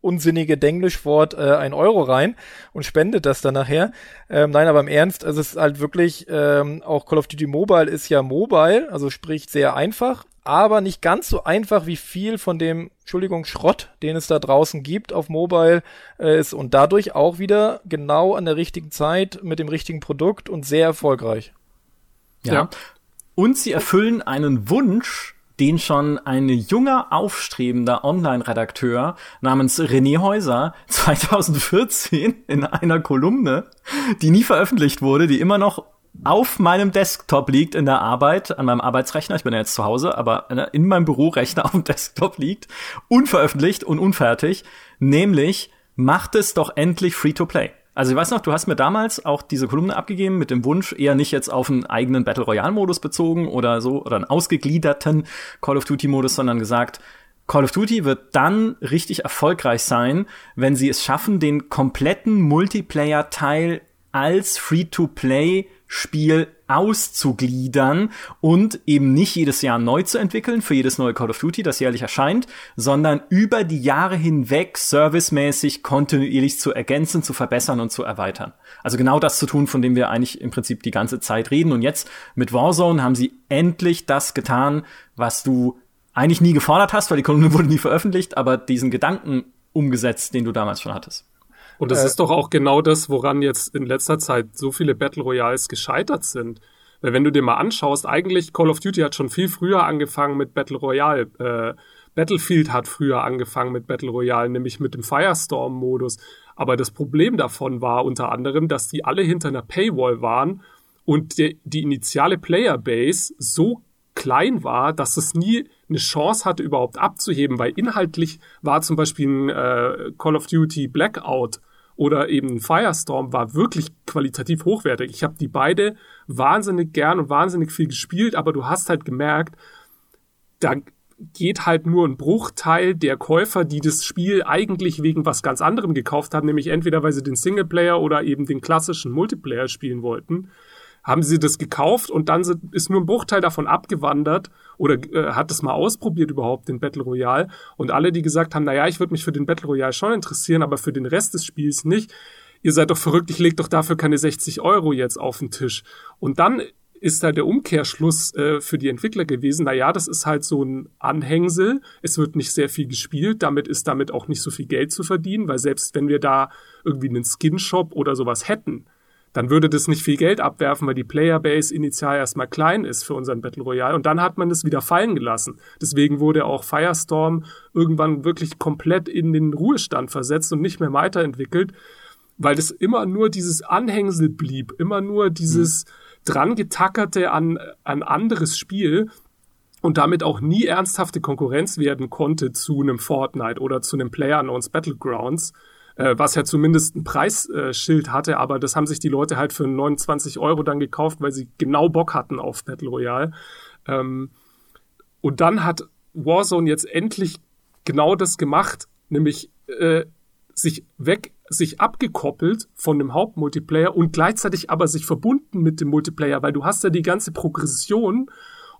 unsinnige Denglischwort äh, ein Euro rein und spendet das dann nachher. Ähm, nein, aber im Ernst, also es ist halt wirklich, ähm, auch Call of Duty Mobile ist ja mobile, also sprich sehr einfach, aber nicht ganz so einfach wie viel von dem, Entschuldigung, Schrott, den es da draußen gibt auf Mobile äh, ist und dadurch auch wieder genau an der richtigen Zeit mit dem richtigen Produkt und sehr erfolgreich. Ja. ja. Und sie erfüllen einen Wunsch, den schon ein junger, aufstrebender Online-Redakteur namens René Häuser 2014 in einer Kolumne, die nie veröffentlicht wurde, die immer noch auf meinem Desktop liegt in der Arbeit, an meinem Arbeitsrechner, ich bin ja jetzt zu Hause, aber in meinem Bürorechner auf dem Desktop liegt, unveröffentlicht und unfertig, nämlich macht es doch endlich Free-to-Play. Also ich weiß noch, du hast mir damals auch diese Kolumne abgegeben mit dem Wunsch, eher nicht jetzt auf einen eigenen Battle Royale Modus bezogen oder so, oder einen ausgegliederten Call of Duty Modus, sondern gesagt, Call of Duty wird dann richtig erfolgreich sein, wenn sie es schaffen, den kompletten Multiplayer-Teil als Free-to-Play Spiel auszugliedern und eben nicht jedes Jahr neu zu entwickeln für jedes neue Call of Duty, das jährlich erscheint, sondern über die Jahre hinweg servicemäßig kontinuierlich zu ergänzen, zu verbessern und zu erweitern. Also genau das zu tun, von dem wir eigentlich im Prinzip die ganze Zeit reden. Und jetzt mit Warzone haben sie endlich das getan, was du eigentlich nie gefordert hast, weil die Kolumne wurde nie veröffentlicht, aber diesen Gedanken umgesetzt, den du damals schon hattest. Und das äh, ist doch auch genau das, woran jetzt in letzter Zeit so viele Battle Royales gescheitert sind. Weil wenn du dir mal anschaust, eigentlich Call of Duty hat schon viel früher angefangen mit Battle Royale. Äh, Battlefield hat früher angefangen mit Battle Royale, nämlich mit dem Firestorm-Modus. Aber das Problem davon war unter anderem, dass die alle hinter einer Paywall waren und die, die initiale Playerbase so klein war, dass es nie eine Chance hatte, überhaupt abzuheben, weil inhaltlich war zum Beispiel ein äh, Call of Duty Blackout oder eben Firestorm war wirklich qualitativ hochwertig. Ich habe die beide wahnsinnig gern und wahnsinnig viel gespielt, aber du hast halt gemerkt, da geht halt nur ein Bruchteil der Käufer, die das Spiel eigentlich wegen was ganz anderem gekauft haben, nämlich entweder weil sie den Singleplayer oder eben den klassischen Multiplayer spielen wollten haben sie das gekauft und dann ist nur ein Bruchteil davon abgewandert oder äh, hat das mal ausprobiert überhaupt, den Battle Royale. Und alle, die gesagt haben, naja, ich würde mich für den Battle Royale schon interessieren, aber für den Rest des Spiels nicht. Ihr seid doch verrückt, ich leg doch dafür keine 60 Euro jetzt auf den Tisch. Und dann ist da der Umkehrschluss äh, für die Entwickler gewesen, naja, das ist halt so ein Anhängsel, es wird nicht sehr viel gespielt, damit ist damit auch nicht so viel Geld zu verdienen, weil selbst wenn wir da irgendwie einen Skin-Shop oder sowas hätten, dann würde das nicht viel Geld abwerfen, weil die Playerbase initial erstmal klein ist für unseren Battle Royale. Und dann hat man es wieder fallen gelassen. Deswegen wurde auch Firestorm irgendwann wirklich komplett in den Ruhestand versetzt und nicht mehr weiterentwickelt, weil das immer nur dieses Anhängsel blieb, immer nur dieses mhm. dran getackerte an, an anderes Spiel und damit auch nie ernsthafte Konkurrenz werden konnte zu einem Fortnite oder zu einem PlayerUnknown's Battlegrounds äh, was ja zumindest ein Preisschild hatte, aber das haben sich die Leute halt für 29 Euro dann gekauft, weil sie genau Bock hatten auf Battle Royale. Ähm, und dann hat Warzone jetzt endlich genau das gemacht, nämlich äh, sich weg, sich abgekoppelt von dem Hauptmultiplayer und gleichzeitig aber sich verbunden mit dem Multiplayer, weil du hast ja die ganze Progression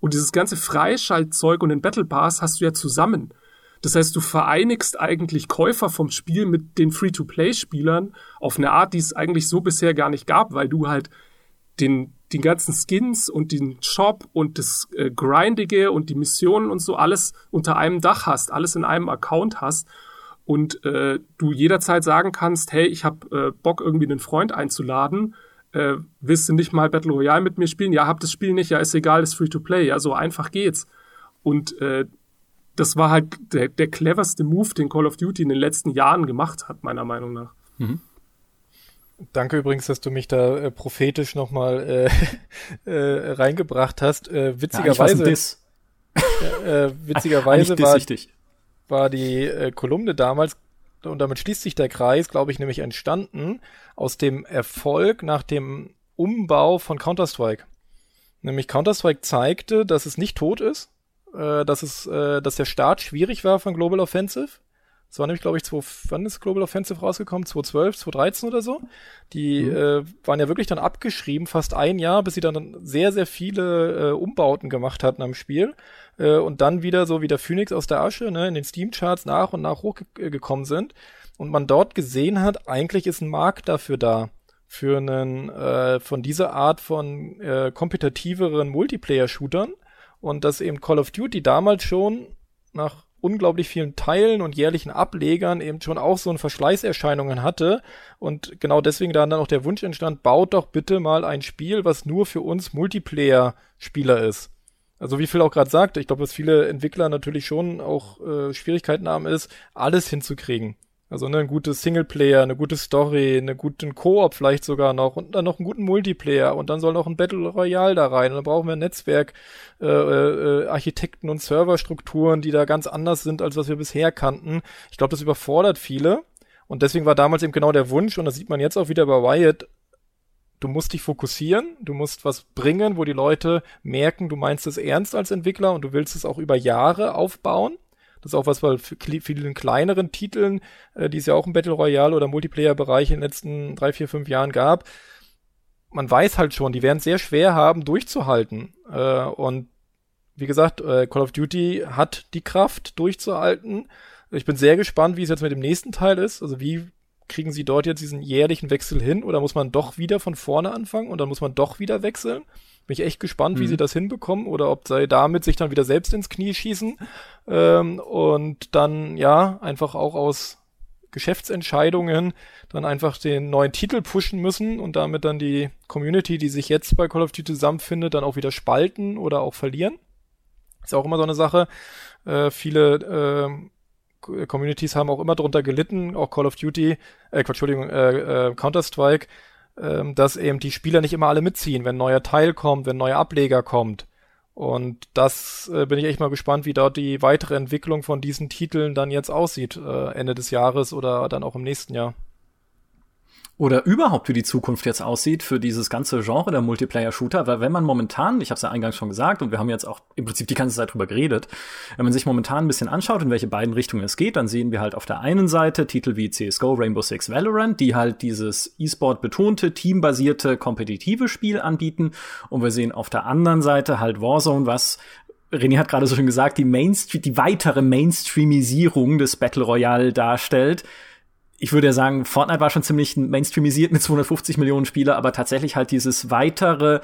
und dieses ganze Freischaltzeug und den Battle Pass hast du ja zusammen. Das heißt, du vereinigst eigentlich Käufer vom Spiel mit den Free-to-Play-Spielern auf eine Art, die es eigentlich so bisher gar nicht gab, weil du halt den, den ganzen Skins und den Shop und das äh, Grindige und die Missionen und so alles unter einem Dach hast, alles in einem Account hast und äh, du jederzeit sagen kannst, hey, ich habe äh, Bock irgendwie einen Freund einzuladen, äh, willst du nicht mal Battle Royale mit mir spielen? Ja, hab das Spiel nicht, ja, ist egal, ist Free-to-Play, ja, so einfach geht's. Und äh, das war halt der, der cleverste Move, den Call of Duty in den letzten Jahren gemacht hat, meiner Meinung nach. Mhm. Danke übrigens, dass du mich da äh, prophetisch nochmal äh, äh, reingebracht hast. Äh, witzigerweise, ja, äh, witzigerweise war, war die äh, Kolumne damals, und damit schließt sich der Kreis, glaube ich, nämlich entstanden aus dem Erfolg nach dem Umbau von Counter-Strike. Nämlich Counter-Strike zeigte, dass es nicht tot ist, äh, dass es, äh, dass der Start schwierig war von Global Offensive. Das war nämlich, glaube ich, zwei, wann ist Global Offensive rausgekommen? 2012, 2013 oder so. Die mhm. äh, waren ja wirklich dann abgeschrieben, fast ein Jahr, bis sie dann sehr, sehr viele äh, Umbauten gemacht hatten am Spiel. Äh, und dann wieder so wie der Phoenix aus der Asche, ne, in den Steam-Charts nach und nach hochgekommen sind. Und man dort gesehen hat, eigentlich ist ein Markt dafür da. Für einen, äh, von dieser Art von äh, kompetitiveren Multiplayer-Shootern und dass eben Call of Duty damals schon nach unglaublich vielen Teilen und jährlichen Ablegern eben schon auch so ein Verschleißerscheinungen hatte und genau deswegen dann auch der Wunsch entstand, baut doch bitte mal ein Spiel, was nur für uns Multiplayer-Spieler ist. Also wie Phil auch gerade sagte, ich glaube, dass viele Entwickler natürlich schon auch äh, Schwierigkeiten haben, ist, alles hinzukriegen. Also ne, ein gutes Singleplayer, eine gute Story, eine guten Koop vielleicht sogar noch und dann noch einen guten Multiplayer und dann soll noch ein Battle Royale da rein und dann brauchen wir ein Netzwerk, äh, äh, Architekten und Serverstrukturen, die da ganz anders sind, als was wir bisher kannten. Ich glaube, das überfordert viele und deswegen war damals eben genau der Wunsch und das sieht man jetzt auch wieder bei Wyatt, du musst dich fokussieren, du musst was bringen, wo die Leute merken, du meinst es ernst als Entwickler und du willst es auch über Jahre aufbauen. Das ist auch was bei vielen kleineren Titeln, äh, die es ja auch im Battle Royale oder Multiplayer-Bereich in den letzten drei, vier, fünf Jahren gab. Man weiß halt schon, die werden es sehr schwer haben, durchzuhalten. Äh, und wie gesagt, äh, Call of Duty hat die Kraft, durchzuhalten. Ich bin sehr gespannt, wie es jetzt mit dem nächsten Teil ist. Also wie kriegen sie dort jetzt diesen jährlichen Wechsel hin oder muss man doch wieder von vorne anfangen und dann muss man doch wieder wechseln? Bin ich echt gespannt, mhm. wie sie das hinbekommen oder ob sie damit sich dann wieder selbst ins Knie schießen ähm, und dann ja einfach auch aus Geschäftsentscheidungen dann einfach den neuen Titel pushen müssen und damit dann die Community, die sich jetzt bei Call of Duty zusammenfindet, dann auch wieder spalten oder auch verlieren. Ist auch immer so eine Sache. Äh, viele äh, Communities haben auch immer drunter gelitten, auch Call of Duty, äh, Entschuldigung, äh, äh, Counter-Strike ähm, dass eben die Spieler nicht immer alle mitziehen, wenn ein neuer Teil kommt, wenn ein neuer Ableger kommt. Und das äh, bin ich echt mal gespannt, wie dort die weitere Entwicklung von diesen Titeln dann jetzt aussieht, äh, Ende des Jahres oder dann auch im nächsten Jahr oder überhaupt wie die Zukunft jetzt aussieht für dieses ganze Genre der Multiplayer-Shooter, weil wenn man momentan, ich habe es ja eingangs schon gesagt und wir haben jetzt auch im Prinzip die ganze Zeit drüber geredet, wenn man sich momentan ein bisschen anschaut, in welche beiden Richtungen es geht, dann sehen wir halt auf der einen Seite Titel wie CSGO, Rainbow Six, Valorant, die halt dieses E-Sport betonte, teambasierte, kompetitive Spiel anbieten. Und wir sehen auf der anderen Seite halt Warzone, was René hat gerade so schön gesagt, die Mainstream, die weitere Mainstreamisierung des Battle Royale darstellt, ich würde ja sagen, Fortnite war schon ziemlich mainstreamisiert mit 250 Millionen Spieler, aber tatsächlich halt dieses weitere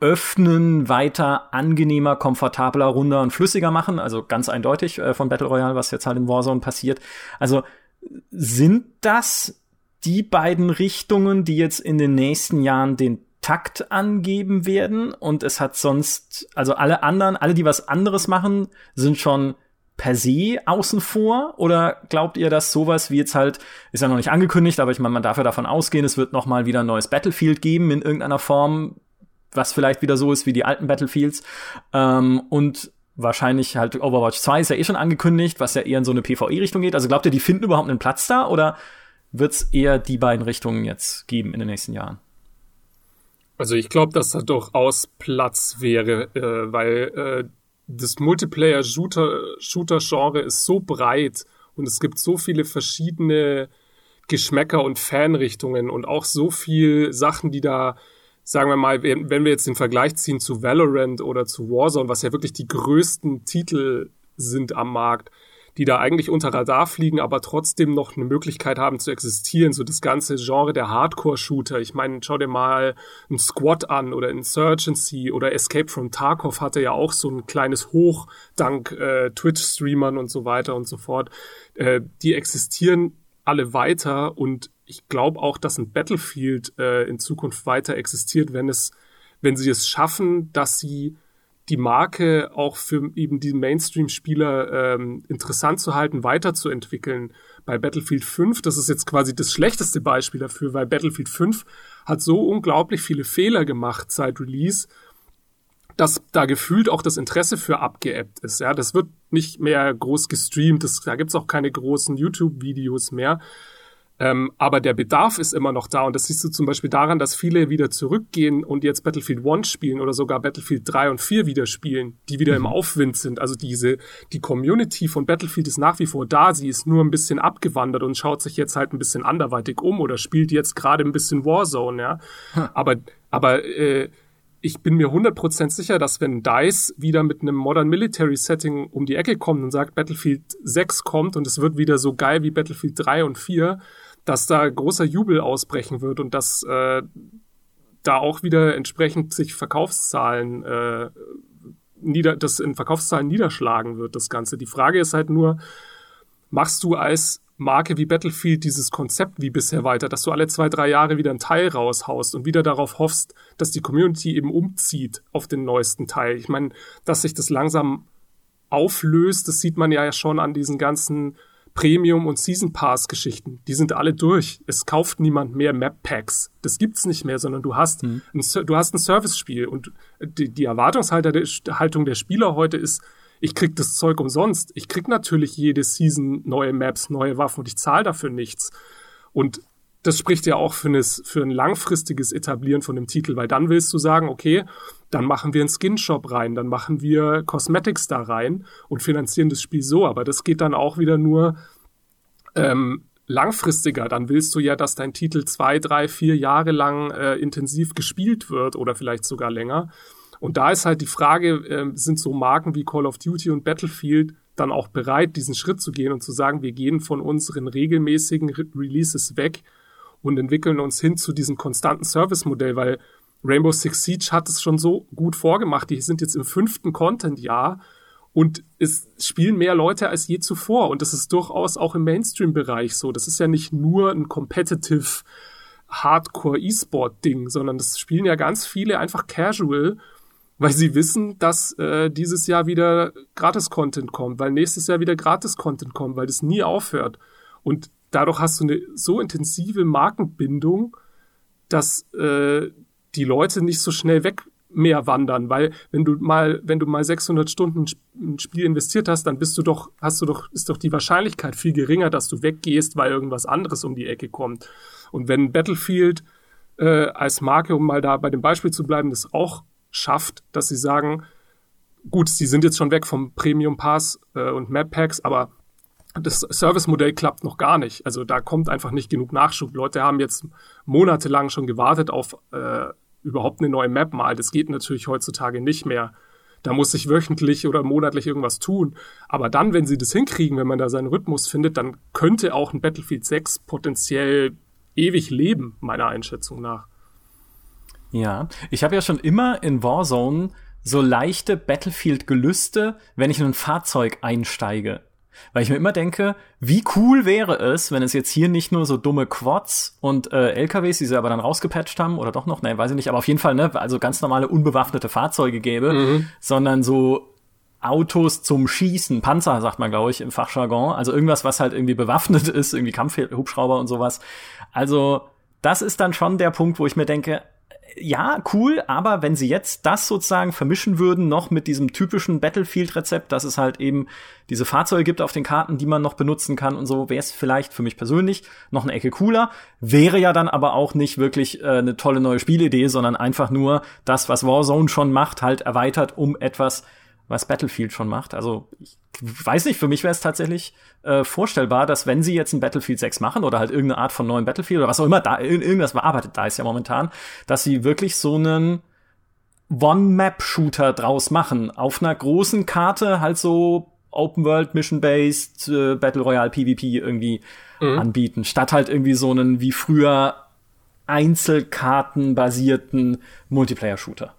Öffnen, weiter angenehmer, komfortabler, runder und flüssiger machen, also ganz eindeutig äh, von Battle Royale, was jetzt halt in Warzone passiert. Also sind das die beiden Richtungen, die jetzt in den nächsten Jahren den Takt angeben werden und es hat sonst, also alle anderen, alle, die was anderes machen, sind schon per se außen vor? Oder glaubt ihr, dass sowas wie jetzt halt, ist ja noch nicht angekündigt, aber ich meine, man darf ja davon ausgehen, es wird noch mal wieder ein neues Battlefield geben in irgendeiner Form, was vielleicht wieder so ist wie die alten Battlefields. Ähm, und wahrscheinlich halt Overwatch 2 ist ja eh schon angekündigt, was ja eher in so eine PvE-Richtung geht. Also glaubt ihr, die finden überhaupt einen Platz da oder wird es eher die beiden Richtungen jetzt geben in den nächsten Jahren? Also ich glaube, dass da durchaus Platz wäre, äh, weil äh, das Multiplayer-Shooter-Genre ist so breit und es gibt so viele verschiedene Geschmäcker und Fanrichtungen und auch so viel Sachen, die da, sagen wir mal, wenn wir jetzt den Vergleich ziehen zu Valorant oder zu Warzone, was ja wirklich die größten Titel sind am Markt, die da eigentlich unter Radar fliegen, aber trotzdem noch eine Möglichkeit haben zu existieren. So das ganze Genre der Hardcore-Shooter. Ich meine, schau dir mal ein Squad an oder Insurgency oder Escape from Tarkov hatte ja auch so ein kleines Hoch dank äh, Twitch-Streamern und so weiter und so fort. Äh, die existieren alle weiter und ich glaube auch, dass ein Battlefield äh, in Zukunft weiter existiert, wenn es, wenn sie es schaffen, dass sie die Marke auch für eben die Mainstream-Spieler ähm, interessant zu halten, weiterzuentwickeln. Bei Battlefield 5, das ist jetzt quasi das schlechteste Beispiel dafür, weil Battlefield 5 hat so unglaublich viele Fehler gemacht seit Release, dass da gefühlt auch das Interesse für abgeebbt ist. Ja, das wird nicht mehr groß gestreamt, das, da gibt's auch keine großen YouTube-Videos mehr. Ähm, aber der Bedarf ist immer noch da und das siehst du zum Beispiel daran, dass viele wieder zurückgehen und jetzt Battlefield 1 spielen oder sogar Battlefield 3 und 4 wieder spielen, die wieder mhm. im Aufwind sind. Also diese, die Community von Battlefield ist nach wie vor da, sie ist nur ein bisschen abgewandert und schaut sich jetzt halt ein bisschen anderweitig um oder spielt jetzt gerade ein bisschen Warzone, ja. Hm. Aber, aber äh, ich bin mir 100% sicher, dass wenn DICE wieder mit einem Modern Military Setting um die Ecke kommt und sagt, Battlefield 6 kommt und es wird wieder so geil wie Battlefield 3 und 4, dass da großer Jubel ausbrechen wird und dass äh, da auch wieder entsprechend sich Verkaufszahlen äh, nieder, das in Verkaufszahlen niederschlagen wird, das Ganze. Die Frage ist halt nur, machst du als Marke wie Battlefield dieses Konzept wie bisher weiter, dass du alle zwei, drei Jahre wieder einen Teil raushaust und wieder darauf hoffst, dass die Community eben umzieht auf den neuesten Teil. Ich meine, dass sich das langsam auflöst, das sieht man ja schon an diesen ganzen Premium- und Season Pass-Geschichten. Die sind alle durch. Es kauft niemand mehr Map-Packs. Das gibt's nicht mehr, sondern du hast, hm. ein, du hast ein Service-Spiel und die, die Erwartungshaltung der Spieler heute ist, ich krieg das Zeug umsonst. Ich krieg natürlich jede Season neue Maps, neue Waffen und ich zahle dafür nichts. Und das spricht ja auch für, ein, für ein langfristiges Etablieren von dem Titel, weil dann willst du sagen, okay, dann machen wir einen Skin-Shop rein, dann machen wir Cosmetics da rein und finanzieren das Spiel so. Aber das geht dann auch wieder nur ähm, langfristiger. Dann willst du ja, dass dein Titel zwei, drei, vier Jahre lang äh, intensiv gespielt wird oder vielleicht sogar länger. Und da ist halt die Frage, äh, sind so Marken wie Call of Duty und Battlefield dann auch bereit, diesen Schritt zu gehen und zu sagen, wir gehen von unseren regelmäßigen Re Releases weg und entwickeln uns hin zu diesem konstanten Service-Modell, weil Rainbow Six Siege hat es schon so gut vorgemacht. Die sind jetzt im fünften Content-Jahr und es spielen mehr Leute als je zuvor. Und das ist durchaus auch im Mainstream-Bereich so. Das ist ja nicht nur ein competitive Hardcore-E-Sport-Ding, sondern das spielen ja ganz viele einfach casual weil sie wissen, dass äh, dieses Jahr wieder Gratis-Content kommt, weil nächstes Jahr wieder Gratis-Content kommt, weil das nie aufhört. Und dadurch hast du eine so intensive Markenbindung, dass äh, die Leute nicht so schnell weg mehr wandern, weil wenn du mal, wenn du mal 600 Stunden ein Spiel investiert hast, dann bist du doch, hast du doch, ist doch die Wahrscheinlichkeit viel geringer, dass du weggehst, weil irgendwas anderes um die Ecke kommt. Und wenn Battlefield äh, als Marke, um mal da bei dem Beispiel zu bleiben, das auch schafft, dass sie sagen, gut, sie sind jetzt schon weg vom Premium Pass äh, und Map Packs, aber das Service-Modell klappt noch gar nicht. Also da kommt einfach nicht genug Nachschub. Leute haben jetzt monatelang schon gewartet auf äh, überhaupt eine neue Map mal. Das geht natürlich heutzutage nicht mehr. Da muss sich wöchentlich oder monatlich irgendwas tun. Aber dann, wenn sie das hinkriegen, wenn man da seinen Rhythmus findet, dann könnte auch ein Battlefield 6 potenziell ewig leben, meiner Einschätzung nach. Ja, ich habe ja schon immer in Warzone so leichte Battlefield-Gelüste, wenn ich in ein Fahrzeug einsteige. Weil ich mir immer denke, wie cool wäre es, wenn es jetzt hier nicht nur so dumme Quads und äh, LKWs, die sie aber dann rausgepatcht haben, oder doch noch, ne, weiß ich nicht, aber auf jeden Fall, ne, also ganz normale unbewaffnete Fahrzeuge gäbe, mhm. sondern so Autos zum Schießen, Panzer, sagt man, glaube ich, im Fachjargon. Also irgendwas, was halt irgendwie bewaffnet ist, irgendwie Kampfhubschrauber und sowas. Also, das ist dann schon der Punkt, wo ich mir denke, ja, cool, aber wenn sie jetzt das sozusagen vermischen würden, noch mit diesem typischen Battlefield-Rezept, dass es halt eben diese Fahrzeuge gibt auf den Karten, die man noch benutzen kann und so, wäre es vielleicht für mich persönlich noch eine Ecke cooler. Wäre ja dann aber auch nicht wirklich äh, eine tolle neue Spielidee, sondern einfach nur das, was Warzone schon macht, halt erweitert um etwas, was Battlefield schon macht. Also ich weiß nicht, für mich wäre es tatsächlich äh, vorstellbar, dass wenn sie jetzt ein Battlefield 6 machen oder halt irgendeine Art von neuen Battlefield oder was auch immer da, irgendwas bearbeitet da ist ja momentan, dass sie wirklich so einen One-Map-Shooter draus machen. Auf einer großen Karte halt so Open World, Mission-Based, äh, Battle Royale, PvP irgendwie mhm. anbieten, statt halt irgendwie so einen wie früher Einzelkarten-basierten Multiplayer-Shooter.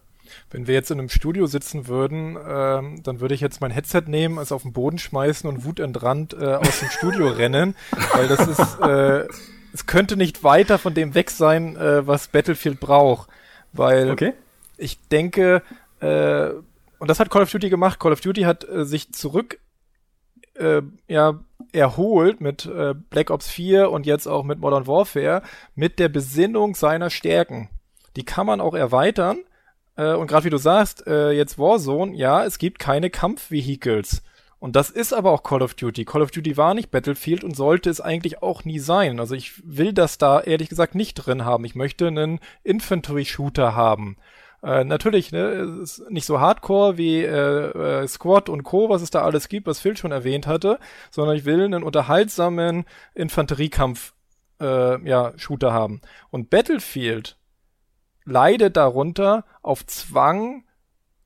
Wenn wir jetzt in einem Studio sitzen würden, ähm, dann würde ich jetzt mein Headset nehmen, es auf den Boden schmeißen und wutentrannt äh, aus dem Studio rennen, weil das ist, äh, es könnte nicht weiter von dem weg sein, äh, was Battlefield braucht, weil okay. ich denke, äh, und das hat Call of Duty gemacht. Call of Duty hat äh, sich zurück äh, ja erholt mit äh, Black Ops 4 und jetzt auch mit Modern Warfare mit der Besinnung seiner Stärken. Die kann man auch erweitern, äh, und gerade wie du sagst, äh, jetzt Warzone, ja, es gibt keine Kampfvehicles. Und das ist aber auch Call of Duty. Call of Duty war nicht Battlefield und sollte es eigentlich auch nie sein. Also ich will das da ehrlich gesagt nicht drin haben. Ich möchte einen Infantry-Shooter haben. Äh, natürlich, ne, ist nicht so hardcore wie äh, äh, Squad und Co., was es da alles gibt, was Phil schon erwähnt hatte, sondern ich will einen unterhaltsamen Infanteriekampf äh, ja, Shooter haben. Und Battlefield leidet darunter, auf Zwang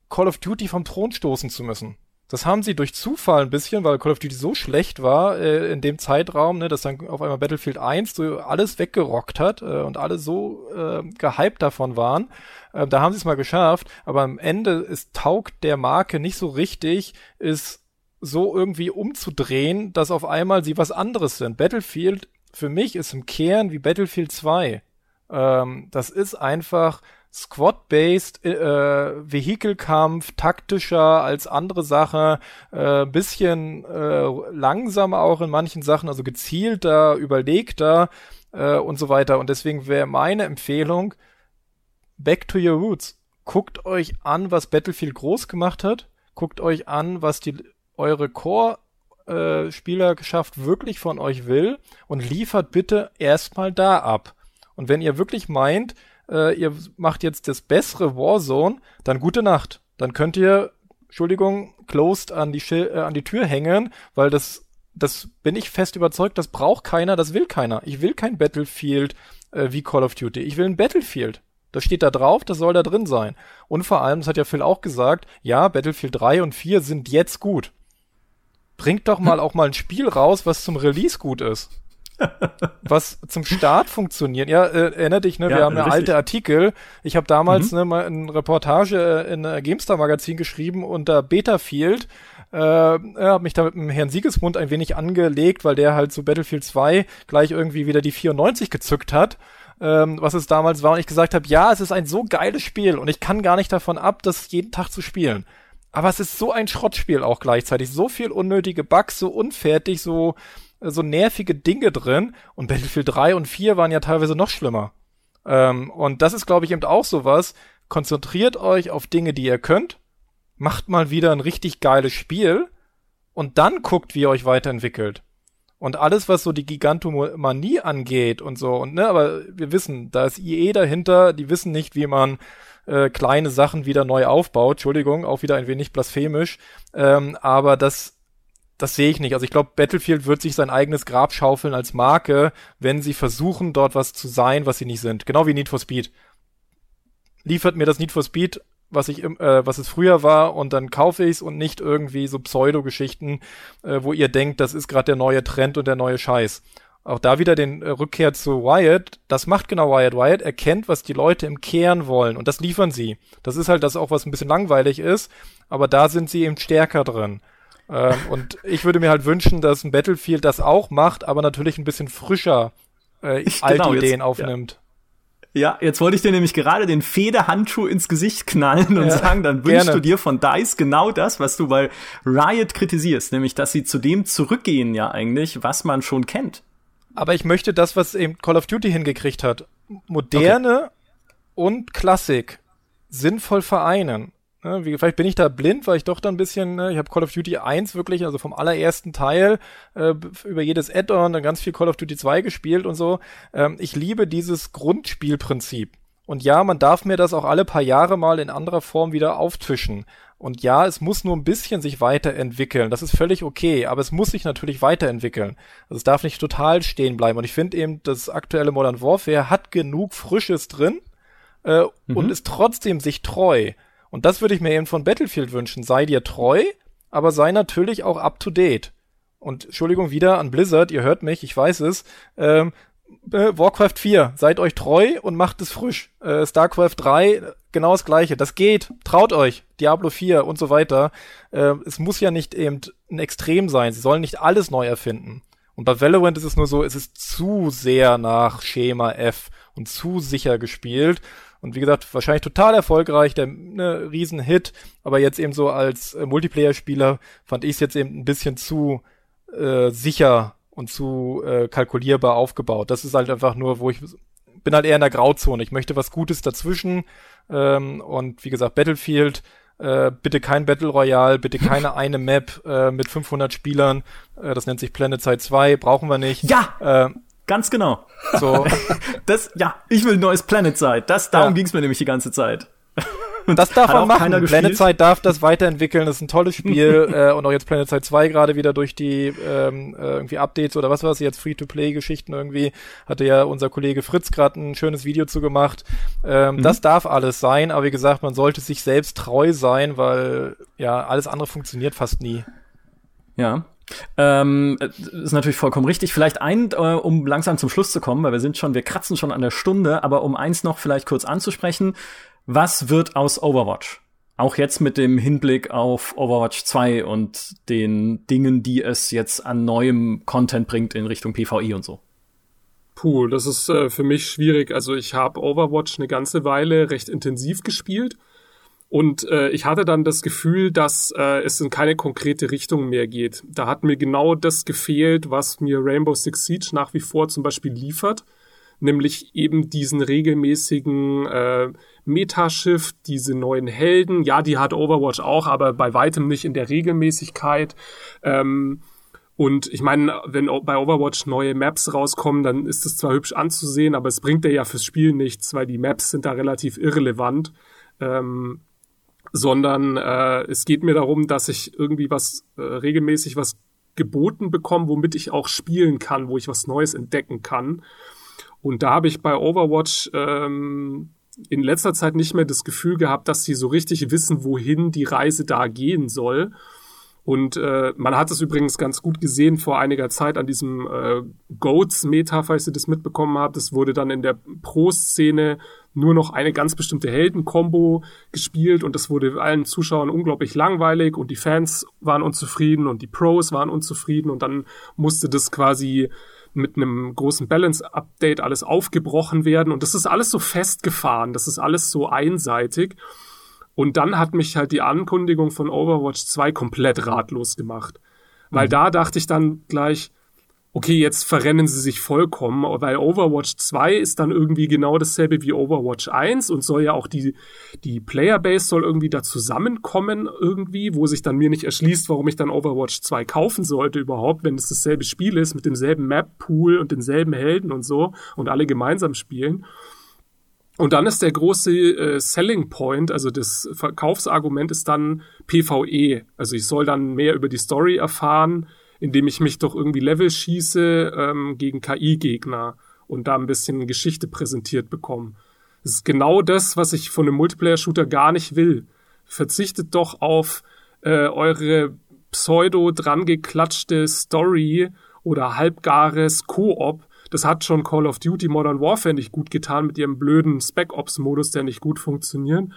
Call of Duty vom Thron stoßen zu müssen. Das haben sie durch Zufall ein bisschen, weil Call of Duty so schlecht war äh, in dem Zeitraum, ne, dass dann auf einmal Battlefield 1 so alles weggerockt hat äh, und alle so äh, gehypt davon waren. Äh, da haben sie es mal geschafft, aber am Ende ist taugt der Marke nicht so richtig, ist so irgendwie umzudrehen, dass auf einmal sie was anderes sind. Battlefield für mich ist im Kern wie Battlefield 2. Ähm, das ist einfach Squad-based, äh, Vehikelkampf, taktischer als andere Sachen, äh, bisschen äh, langsamer auch in manchen Sachen, also gezielter, überlegter äh, und so weiter. Und deswegen wäre meine Empfehlung, back to your roots. Guckt euch an, was Battlefield groß gemacht hat. Guckt euch an, was die eure Core äh, Spielerschaft wirklich von euch will und liefert bitte erstmal da ab. Und wenn ihr wirklich meint, äh, ihr macht jetzt das bessere Warzone, dann gute Nacht. Dann könnt ihr, Entschuldigung, closed an die, Schil äh, an die Tür hängen, weil das, das bin ich fest überzeugt, das braucht keiner, das will keiner. Ich will kein Battlefield äh, wie Call of Duty. Ich will ein Battlefield. Das steht da drauf, das soll da drin sein. Und vor allem, das hat ja Phil auch gesagt, ja, Battlefield 3 und 4 sind jetzt gut. Bringt doch mal auch mal ein Spiel raus, was zum Release gut ist was zum Start funktioniert. Ja, äh, erinnert dich, ne? Ja, wir haben eine alte Artikel. Ich habe damals mhm. ne, mal eine Reportage in äh, GameStar Magazin geschrieben unter Betafield. Äh, habe mich da mit dem Herrn Siegesmund ein wenig angelegt, weil der halt zu Battlefield 2 gleich irgendwie wieder die 94 gezückt hat. Ähm, was es damals war und ich gesagt habe, ja, es ist ein so geiles Spiel und ich kann gar nicht davon ab, das jeden Tag zu spielen. Aber es ist so ein Schrottspiel auch gleichzeitig. So viel unnötige Bugs, so unfertig, so so nervige Dinge drin und Battlefield 3 und 4 waren ja teilweise noch schlimmer. Ähm, und das ist, glaube ich, eben auch sowas. Konzentriert euch auf Dinge, die ihr könnt, macht mal wieder ein richtig geiles Spiel und dann guckt, wie ihr euch weiterentwickelt. Und alles, was so die Gigantomanie angeht und so, und ne, aber wir wissen, da ist IE dahinter, die wissen nicht, wie man äh, kleine Sachen wieder neu aufbaut. Entschuldigung, auch wieder ein wenig blasphemisch. Ähm, aber das das sehe ich nicht. Also ich glaube, Battlefield wird sich sein eigenes Grab schaufeln als Marke, wenn sie versuchen, dort was zu sein, was sie nicht sind. Genau wie Need for Speed. Liefert mir das Need for Speed, was ich, äh, was es früher war, und dann kaufe ich's und nicht irgendwie so Pseudo-Geschichten, äh, wo ihr denkt, das ist gerade der neue Trend und der neue Scheiß. Auch da wieder den äh, Rückkehr zu Wyatt. Das macht genau Wyatt. Wyatt erkennt, was die Leute im Kern wollen und das liefern sie. Das ist halt das auch, was ein bisschen langweilig ist, aber da sind sie eben stärker drin. Ähm, und ich würde mir halt wünschen, dass ein Battlefield das auch macht, aber natürlich ein bisschen frischer äh, alte genau, Ideen jetzt, aufnimmt. Ja. Ja, jetzt wollte ich dir nämlich gerade den Federhandschuh ins Gesicht knallen und ja, sagen, dann wünschst gerne. du dir von DICE genau das, was du bei Riot kritisierst, nämlich, dass sie zu dem zurückgehen ja eigentlich, was man schon kennt. Aber ich möchte das, was eben Call of Duty hingekriegt hat, moderne okay. und Klassik sinnvoll vereinen. Ne, wie, vielleicht bin ich da blind, weil ich doch da ein bisschen, ne, ich habe Call of Duty 1 wirklich, also vom allerersten Teil äh, über jedes Add-on dann ganz viel Call of Duty 2 gespielt und so. Ähm, ich liebe dieses Grundspielprinzip. Und ja, man darf mir das auch alle paar Jahre mal in anderer Form wieder auftischen. Und ja, es muss nur ein bisschen sich weiterentwickeln. Das ist völlig okay, aber es muss sich natürlich weiterentwickeln. Also es darf nicht total stehen bleiben. Und ich finde eben, das aktuelle Modern Warfare hat genug Frisches drin äh, mhm. und ist trotzdem sich treu. Und das würde ich mir eben von Battlefield wünschen. Sei dir treu, aber sei natürlich auch up to date. Und Entschuldigung wieder an Blizzard, ihr hört mich, ich weiß es. Ähm, äh, Warcraft 4, seid euch treu und macht es frisch. Äh, StarCraft 3, genau das gleiche. Das geht. Traut euch. Diablo 4 und so weiter. Äh, es muss ja nicht eben ein Extrem sein. Sie sollen nicht alles neu erfinden. Und bei Valorant ist es nur so, es ist zu sehr nach Schema F und zu sicher gespielt. Und wie gesagt, wahrscheinlich total erfolgreich, der ne, Riesenhit, aber jetzt eben so als äh, Multiplayer-Spieler fand ich es jetzt eben ein bisschen zu äh, sicher und zu äh, kalkulierbar aufgebaut. Das ist halt einfach nur, wo ich bin halt eher in der Grauzone. Ich möchte was Gutes dazwischen. Ähm, und wie gesagt, Battlefield, äh, bitte kein Battle Royale, bitte keine eine Map äh, mit 500 Spielern. Äh, das nennt sich Planet Side 2, brauchen wir nicht. Ja! Äh, Ganz genau. So. das, ja, ich will ein neues Planet Side. Das, darum ja. ging's mir nämlich die ganze Zeit. das darf man machen. Planet Side darf das weiterentwickeln. Das ist ein tolles Spiel. äh, und auch jetzt Planet Side 2 gerade wieder durch die ähm, äh, irgendwie Updates oder was war es jetzt, Free-to-Play-Geschichten irgendwie, hatte ja unser Kollege Fritz gerade ein schönes Video zu gemacht. Ähm, mhm. Das darf alles sein, aber wie gesagt, man sollte sich selbst treu sein, weil ja, alles andere funktioniert fast nie. Ja, ähm, ist natürlich vollkommen richtig. Vielleicht ein, äh, um langsam zum Schluss zu kommen, weil wir sind schon, wir kratzen schon an der Stunde, aber um eins noch vielleicht kurz anzusprechen. Was wird aus Overwatch? Auch jetzt mit dem Hinblick auf Overwatch 2 und den Dingen, die es jetzt an neuem Content bringt in Richtung PvE und so. Puh, das ist äh, für mich schwierig. Also ich habe Overwatch eine ganze Weile recht intensiv gespielt und äh, ich hatte dann das Gefühl, dass äh, es in keine konkrete Richtung mehr geht. Da hat mir genau das gefehlt, was mir Rainbow Six Siege nach wie vor zum Beispiel liefert, nämlich eben diesen regelmäßigen äh, Metashift, diese neuen Helden. Ja, die hat Overwatch auch, aber bei weitem nicht in der Regelmäßigkeit. Ähm, und ich meine, wenn bei Overwatch neue Maps rauskommen, dann ist es zwar hübsch anzusehen, aber es bringt ja fürs Spiel nichts, weil die Maps sind da relativ irrelevant. Ähm, sondern äh, es geht mir darum, dass ich irgendwie was äh, regelmäßig was geboten bekomme, womit ich auch spielen kann, wo ich was Neues entdecken kann. Und da habe ich bei Overwatch ähm, in letzter Zeit nicht mehr das Gefühl gehabt, dass sie so richtig wissen, wohin die Reise da gehen soll. Und äh, man hat es übrigens ganz gut gesehen vor einiger Zeit an diesem äh, Goats-Meta, falls ihr das mitbekommen habt. Das wurde dann in der Pro-Szene nur noch eine ganz bestimmte Helden-Kombo gespielt und das wurde allen Zuschauern unglaublich langweilig und die Fans waren unzufrieden und die Pros waren unzufrieden und dann musste das quasi mit einem großen Balance-Update alles aufgebrochen werden und das ist alles so festgefahren, das ist alles so einseitig. Und dann hat mich halt die Ankündigung von Overwatch 2 komplett ratlos gemacht. Weil mhm. da dachte ich dann gleich, okay, jetzt verrennen sie sich vollkommen, weil Overwatch 2 ist dann irgendwie genau dasselbe wie Overwatch 1 und soll ja auch die, die Playerbase soll irgendwie da zusammenkommen irgendwie, wo sich dann mir nicht erschließt, warum ich dann Overwatch 2 kaufen sollte überhaupt, wenn es dasselbe Spiel ist mit demselben Map-Pool und denselben Helden und so und alle gemeinsam spielen. Und dann ist der große äh, Selling Point, also das Verkaufsargument ist dann PvE. Also ich soll dann mehr über die Story erfahren, indem ich mich doch irgendwie Level schieße ähm, gegen KI-Gegner und da ein bisschen Geschichte präsentiert bekomme. Das ist genau das, was ich von einem Multiplayer-Shooter gar nicht will. Verzichtet doch auf äh, eure pseudo dran geklatschte Story oder halbgares Koop. Das hat schon Call of Duty Modern Warfare nicht gut getan mit ihrem blöden Spec Ops Modus, der nicht gut funktioniert.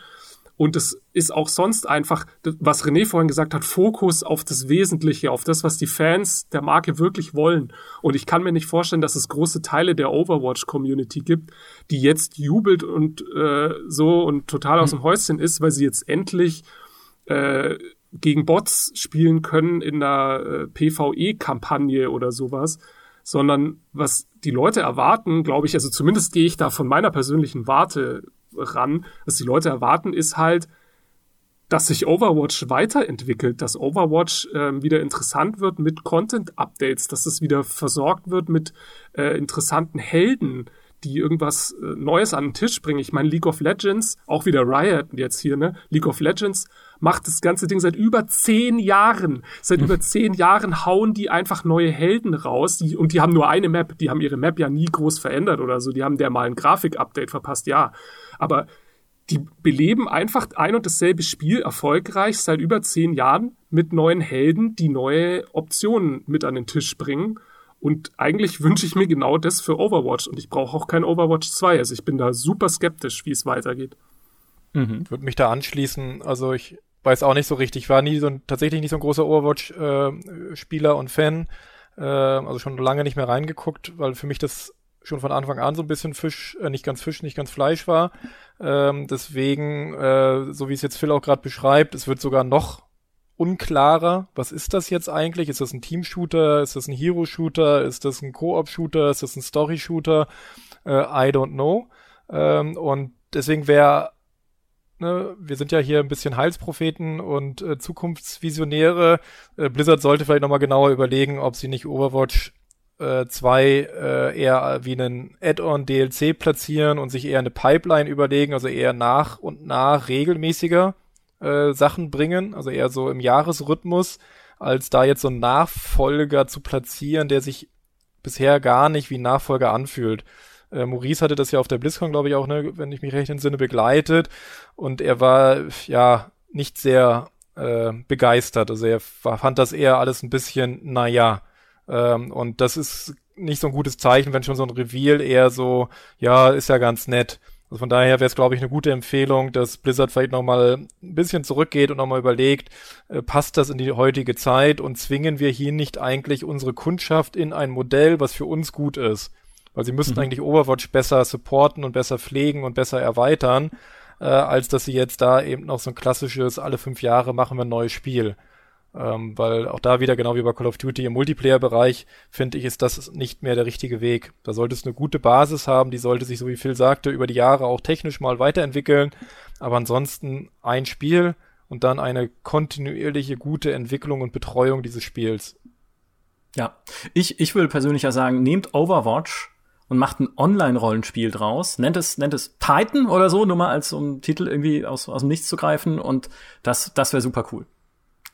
Und es ist auch sonst einfach, was René vorhin gesagt hat, Fokus auf das Wesentliche, auf das, was die Fans der Marke wirklich wollen. Und ich kann mir nicht vorstellen, dass es große Teile der Overwatch-Community gibt, die jetzt jubelt und äh, so und total aus mhm. dem Häuschen ist, weil sie jetzt endlich äh, gegen Bots spielen können in einer äh, PvE-Kampagne oder sowas sondern was die Leute erwarten, glaube ich, also zumindest gehe ich da von meiner persönlichen Warte ran. Was die Leute erwarten, ist halt, dass sich Overwatch weiterentwickelt, dass Overwatch äh, wieder interessant wird mit Content-Updates, dass es wieder versorgt wird mit äh, interessanten Helden, die irgendwas äh, Neues an den Tisch bringen. Ich meine, League of Legends, auch wieder Riot jetzt hier, ne? League of Legends macht das ganze Ding seit über zehn Jahren. Seit mhm. über zehn Jahren hauen die einfach neue Helden raus. Die, und die haben nur eine Map. Die haben ihre Map ja nie groß verändert oder so. Die haben der mal ein Grafik-Update verpasst, ja. Aber die beleben einfach ein und dasselbe Spiel erfolgreich seit über zehn Jahren mit neuen Helden, die neue Optionen mit an den Tisch bringen. Und eigentlich wünsche ich mir genau das für Overwatch. Und ich brauche auch kein Overwatch 2. Also ich bin da super skeptisch, wie es weitergeht. Mhm. Würde mich da anschließen. Also ich weiß auch nicht so richtig. Ich war nie so ein, tatsächlich nicht so ein großer Overwatch-Spieler äh, und Fan. Äh, also schon lange nicht mehr reingeguckt, weil für mich das schon von Anfang an so ein bisschen Fisch, äh, nicht ganz Fisch, nicht ganz Fleisch war. Ähm, deswegen, äh, so wie es jetzt Phil auch gerade beschreibt, es wird sogar noch unklarer. Was ist das jetzt eigentlich? Ist das ein Team-Shooter? Ist das ein Hero-Shooter? Ist das ein Koop-Shooter? Ist das ein Story-Shooter? Äh, I don't know. Ähm, und deswegen wäre Ne, wir sind ja hier ein bisschen Heilspropheten und äh, Zukunftsvisionäre. Äh, Blizzard sollte vielleicht nochmal genauer überlegen, ob sie nicht Overwatch äh, 2 äh, eher wie einen Add-on DLC platzieren und sich eher eine Pipeline überlegen, also eher nach und nach regelmäßiger äh, Sachen bringen, also eher so im Jahresrhythmus, als da jetzt so einen Nachfolger zu platzieren, der sich bisher gar nicht wie Nachfolger anfühlt. Äh, Maurice hatte das ja auf der BlizzCon, glaube ich, auch, ne, wenn ich mich recht entsinne, begleitet. Und er war ja nicht sehr äh, begeistert. Also er fand das eher alles ein bisschen, naja. Ähm, und das ist nicht so ein gutes Zeichen, wenn schon so ein Reveal eher so, ja, ist ja ganz nett. Also von daher wäre es, glaube ich, eine gute Empfehlung, dass Blizzard vielleicht nochmal ein bisschen zurückgeht und nochmal überlegt, äh, passt das in die heutige Zeit und zwingen wir hier nicht eigentlich unsere Kundschaft in ein Modell, was für uns gut ist. Weil sie müssten mhm. eigentlich Overwatch besser supporten und besser pflegen und besser erweitern, äh, als dass sie jetzt da eben noch so ein klassisches, alle fünf Jahre machen wir ein neues Spiel. Ähm, weil auch da wieder, genau wie bei Call of Duty im Multiplayer-Bereich, finde ich, ist das nicht mehr der richtige Weg. Da sollte es eine gute Basis haben, die sollte sich, so wie Phil sagte, über die Jahre auch technisch mal weiterentwickeln. Aber ansonsten ein Spiel und dann eine kontinuierliche gute Entwicklung und Betreuung dieses Spiels. Ja, ich, ich würde persönlich ja sagen, nehmt Overwatch und macht ein Online-Rollenspiel draus, nennt es, nennt es Titan oder so, nur mal als um Titel irgendwie aus, aus dem Nichts zu greifen und das, das wäre super cool.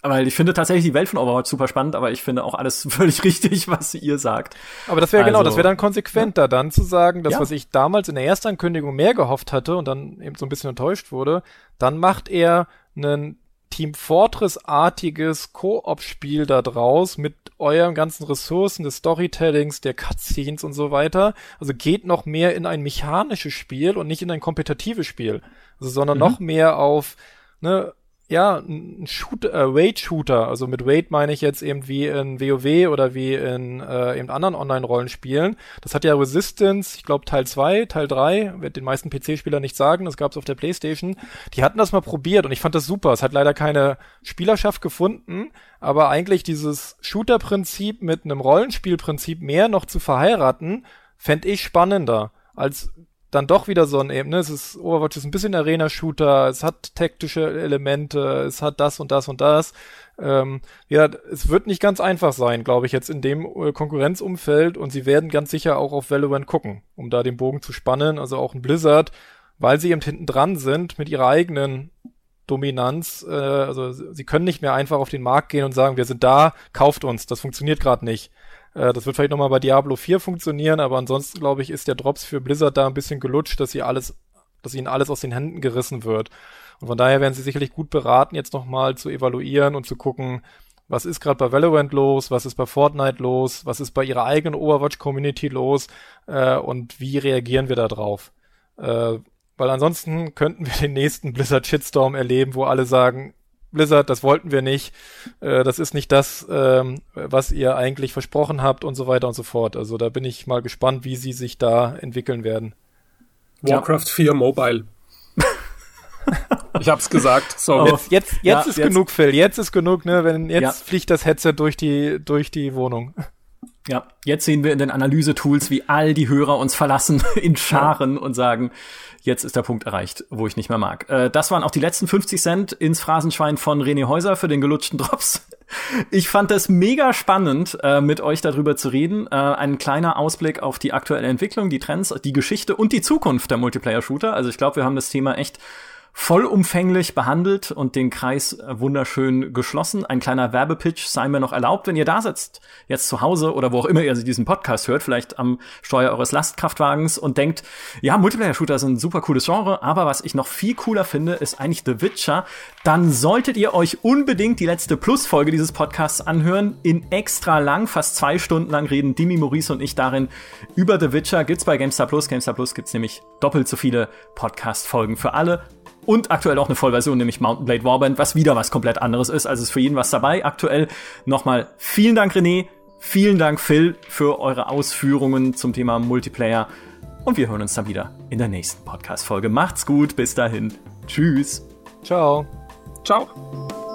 Weil ich finde tatsächlich die Welt von Overwatch super spannend, aber ich finde auch alles völlig richtig, was ihr sagt. Aber das wäre also, genau, das wäre dann konsequenter, ja. dann zu sagen, das, ja. was ich damals in der Erstankündigung mehr gehofft hatte und dann eben so ein bisschen enttäuscht wurde, dann macht er einen Team Fortress-artiges Koop-Spiel da draus mit euren ganzen Ressourcen des Storytellings, der Cutscenes und so weiter. Also geht noch mehr in ein mechanisches Spiel und nicht in ein kompetitives Spiel. Also, sondern mhm. noch mehr auf, ne, ja, ein Shooter, äh, Raid-Shooter, also mit Raid meine ich jetzt eben wie in WoW oder wie in äh, eben anderen Online-Rollenspielen. Das hat ja Resistance, ich glaube Teil 2, Teil 3, wird den meisten PC-Spielern nicht sagen, das gab es auf der Playstation. Die hatten das mal probiert und ich fand das super. Es hat leider keine Spielerschaft gefunden, aber eigentlich dieses Shooter-Prinzip mit einem Rollenspielprinzip mehr noch zu verheiraten, fände ich spannender als dann doch wieder so ein eben, ne, es ist, Overwatch ist ein bisschen Arena-Shooter, es hat taktische Elemente, es hat das und das und das. Ähm, ja, es wird nicht ganz einfach sein, glaube ich, jetzt in dem äh, Konkurrenzumfeld. Und sie werden ganz sicher auch auf Valorant gucken, um da den Bogen zu spannen, also auch ein Blizzard, weil sie eben hinten dran sind mit ihrer eigenen Dominanz, äh, also sie können nicht mehr einfach auf den Markt gehen und sagen, wir sind da, kauft uns, das funktioniert gerade nicht. Äh, das wird vielleicht nochmal bei Diablo 4 funktionieren, aber ansonsten, glaube ich, ist der Drops für Blizzard da ein bisschen gelutscht, dass sie alles, dass ihnen alles aus den Händen gerissen wird. Und von daher werden sie sicherlich gut beraten, jetzt nochmal zu evaluieren und zu gucken, was ist gerade bei Valorant los, was ist bei Fortnite los, was ist bei ihrer eigenen Overwatch-Community los äh, und wie reagieren wir da drauf. Äh, weil ansonsten könnten wir den nächsten Blizzard-Shitstorm erleben, wo alle sagen, Blizzard, das wollten wir nicht, äh, das ist nicht das, ähm, was ihr eigentlich versprochen habt und so weiter und so fort. Also da bin ich mal gespannt, wie sie sich da entwickeln werden. Warcraft ja. 4 Mobile. ich hab's gesagt. Sorry. Jetzt, jetzt, jetzt ja, ist jetzt. genug, Phil. Jetzt ist genug, ne? Wenn jetzt ja. fliegt das Headset durch die durch die Wohnung. Ja, jetzt sehen wir in den Analyse-Tools, wie all die Hörer uns verlassen in Scharen und sagen, jetzt ist der Punkt erreicht, wo ich nicht mehr mag. Äh, das waren auch die letzten 50 Cent ins Phrasenschwein von René Häuser für den gelutschten Drops. Ich fand es mega spannend, äh, mit euch darüber zu reden. Äh, ein kleiner Ausblick auf die aktuelle Entwicklung, die Trends, die Geschichte und die Zukunft der Multiplayer-Shooter. Also ich glaube, wir haben das Thema echt vollumfänglich behandelt und den Kreis äh, wunderschön geschlossen. Ein kleiner Werbepitch sei mir noch erlaubt, wenn ihr da sitzt, jetzt zu Hause oder wo auch immer ihr diesen Podcast hört, vielleicht am Steuer eures Lastkraftwagens und denkt, ja, Multiplayer-Shooter sind ein super cooles Genre, aber was ich noch viel cooler finde, ist eigentlich The Witcher. Dann solltet ihr euch unbedingt die letzte Plus-Folge dieses Podcasts anhören. In extra lang, fast zwei Stunden lang reden Dimi, Maurice und ich darin über The Witcher. Gibt's bei GameStar Plus. GameStar Plus gibt's nämlich doppelt so viele Podcast-Folgen für alle und aktuell auch eine Vollversion, nämlich Mountain Blade Warband, was wieder was komplett anderes ist. Also ist für jeden was dabei. Aktuell nochmal vielen Dank, René. Vielen Dank, Phil, für eure Ausführungen zum Thema Multiplayer. Und wir hören uns dann wieder in der nächsten Podcast-Folge. Macht's gut, bis dahin. Tschüss. Ciao. Ciao.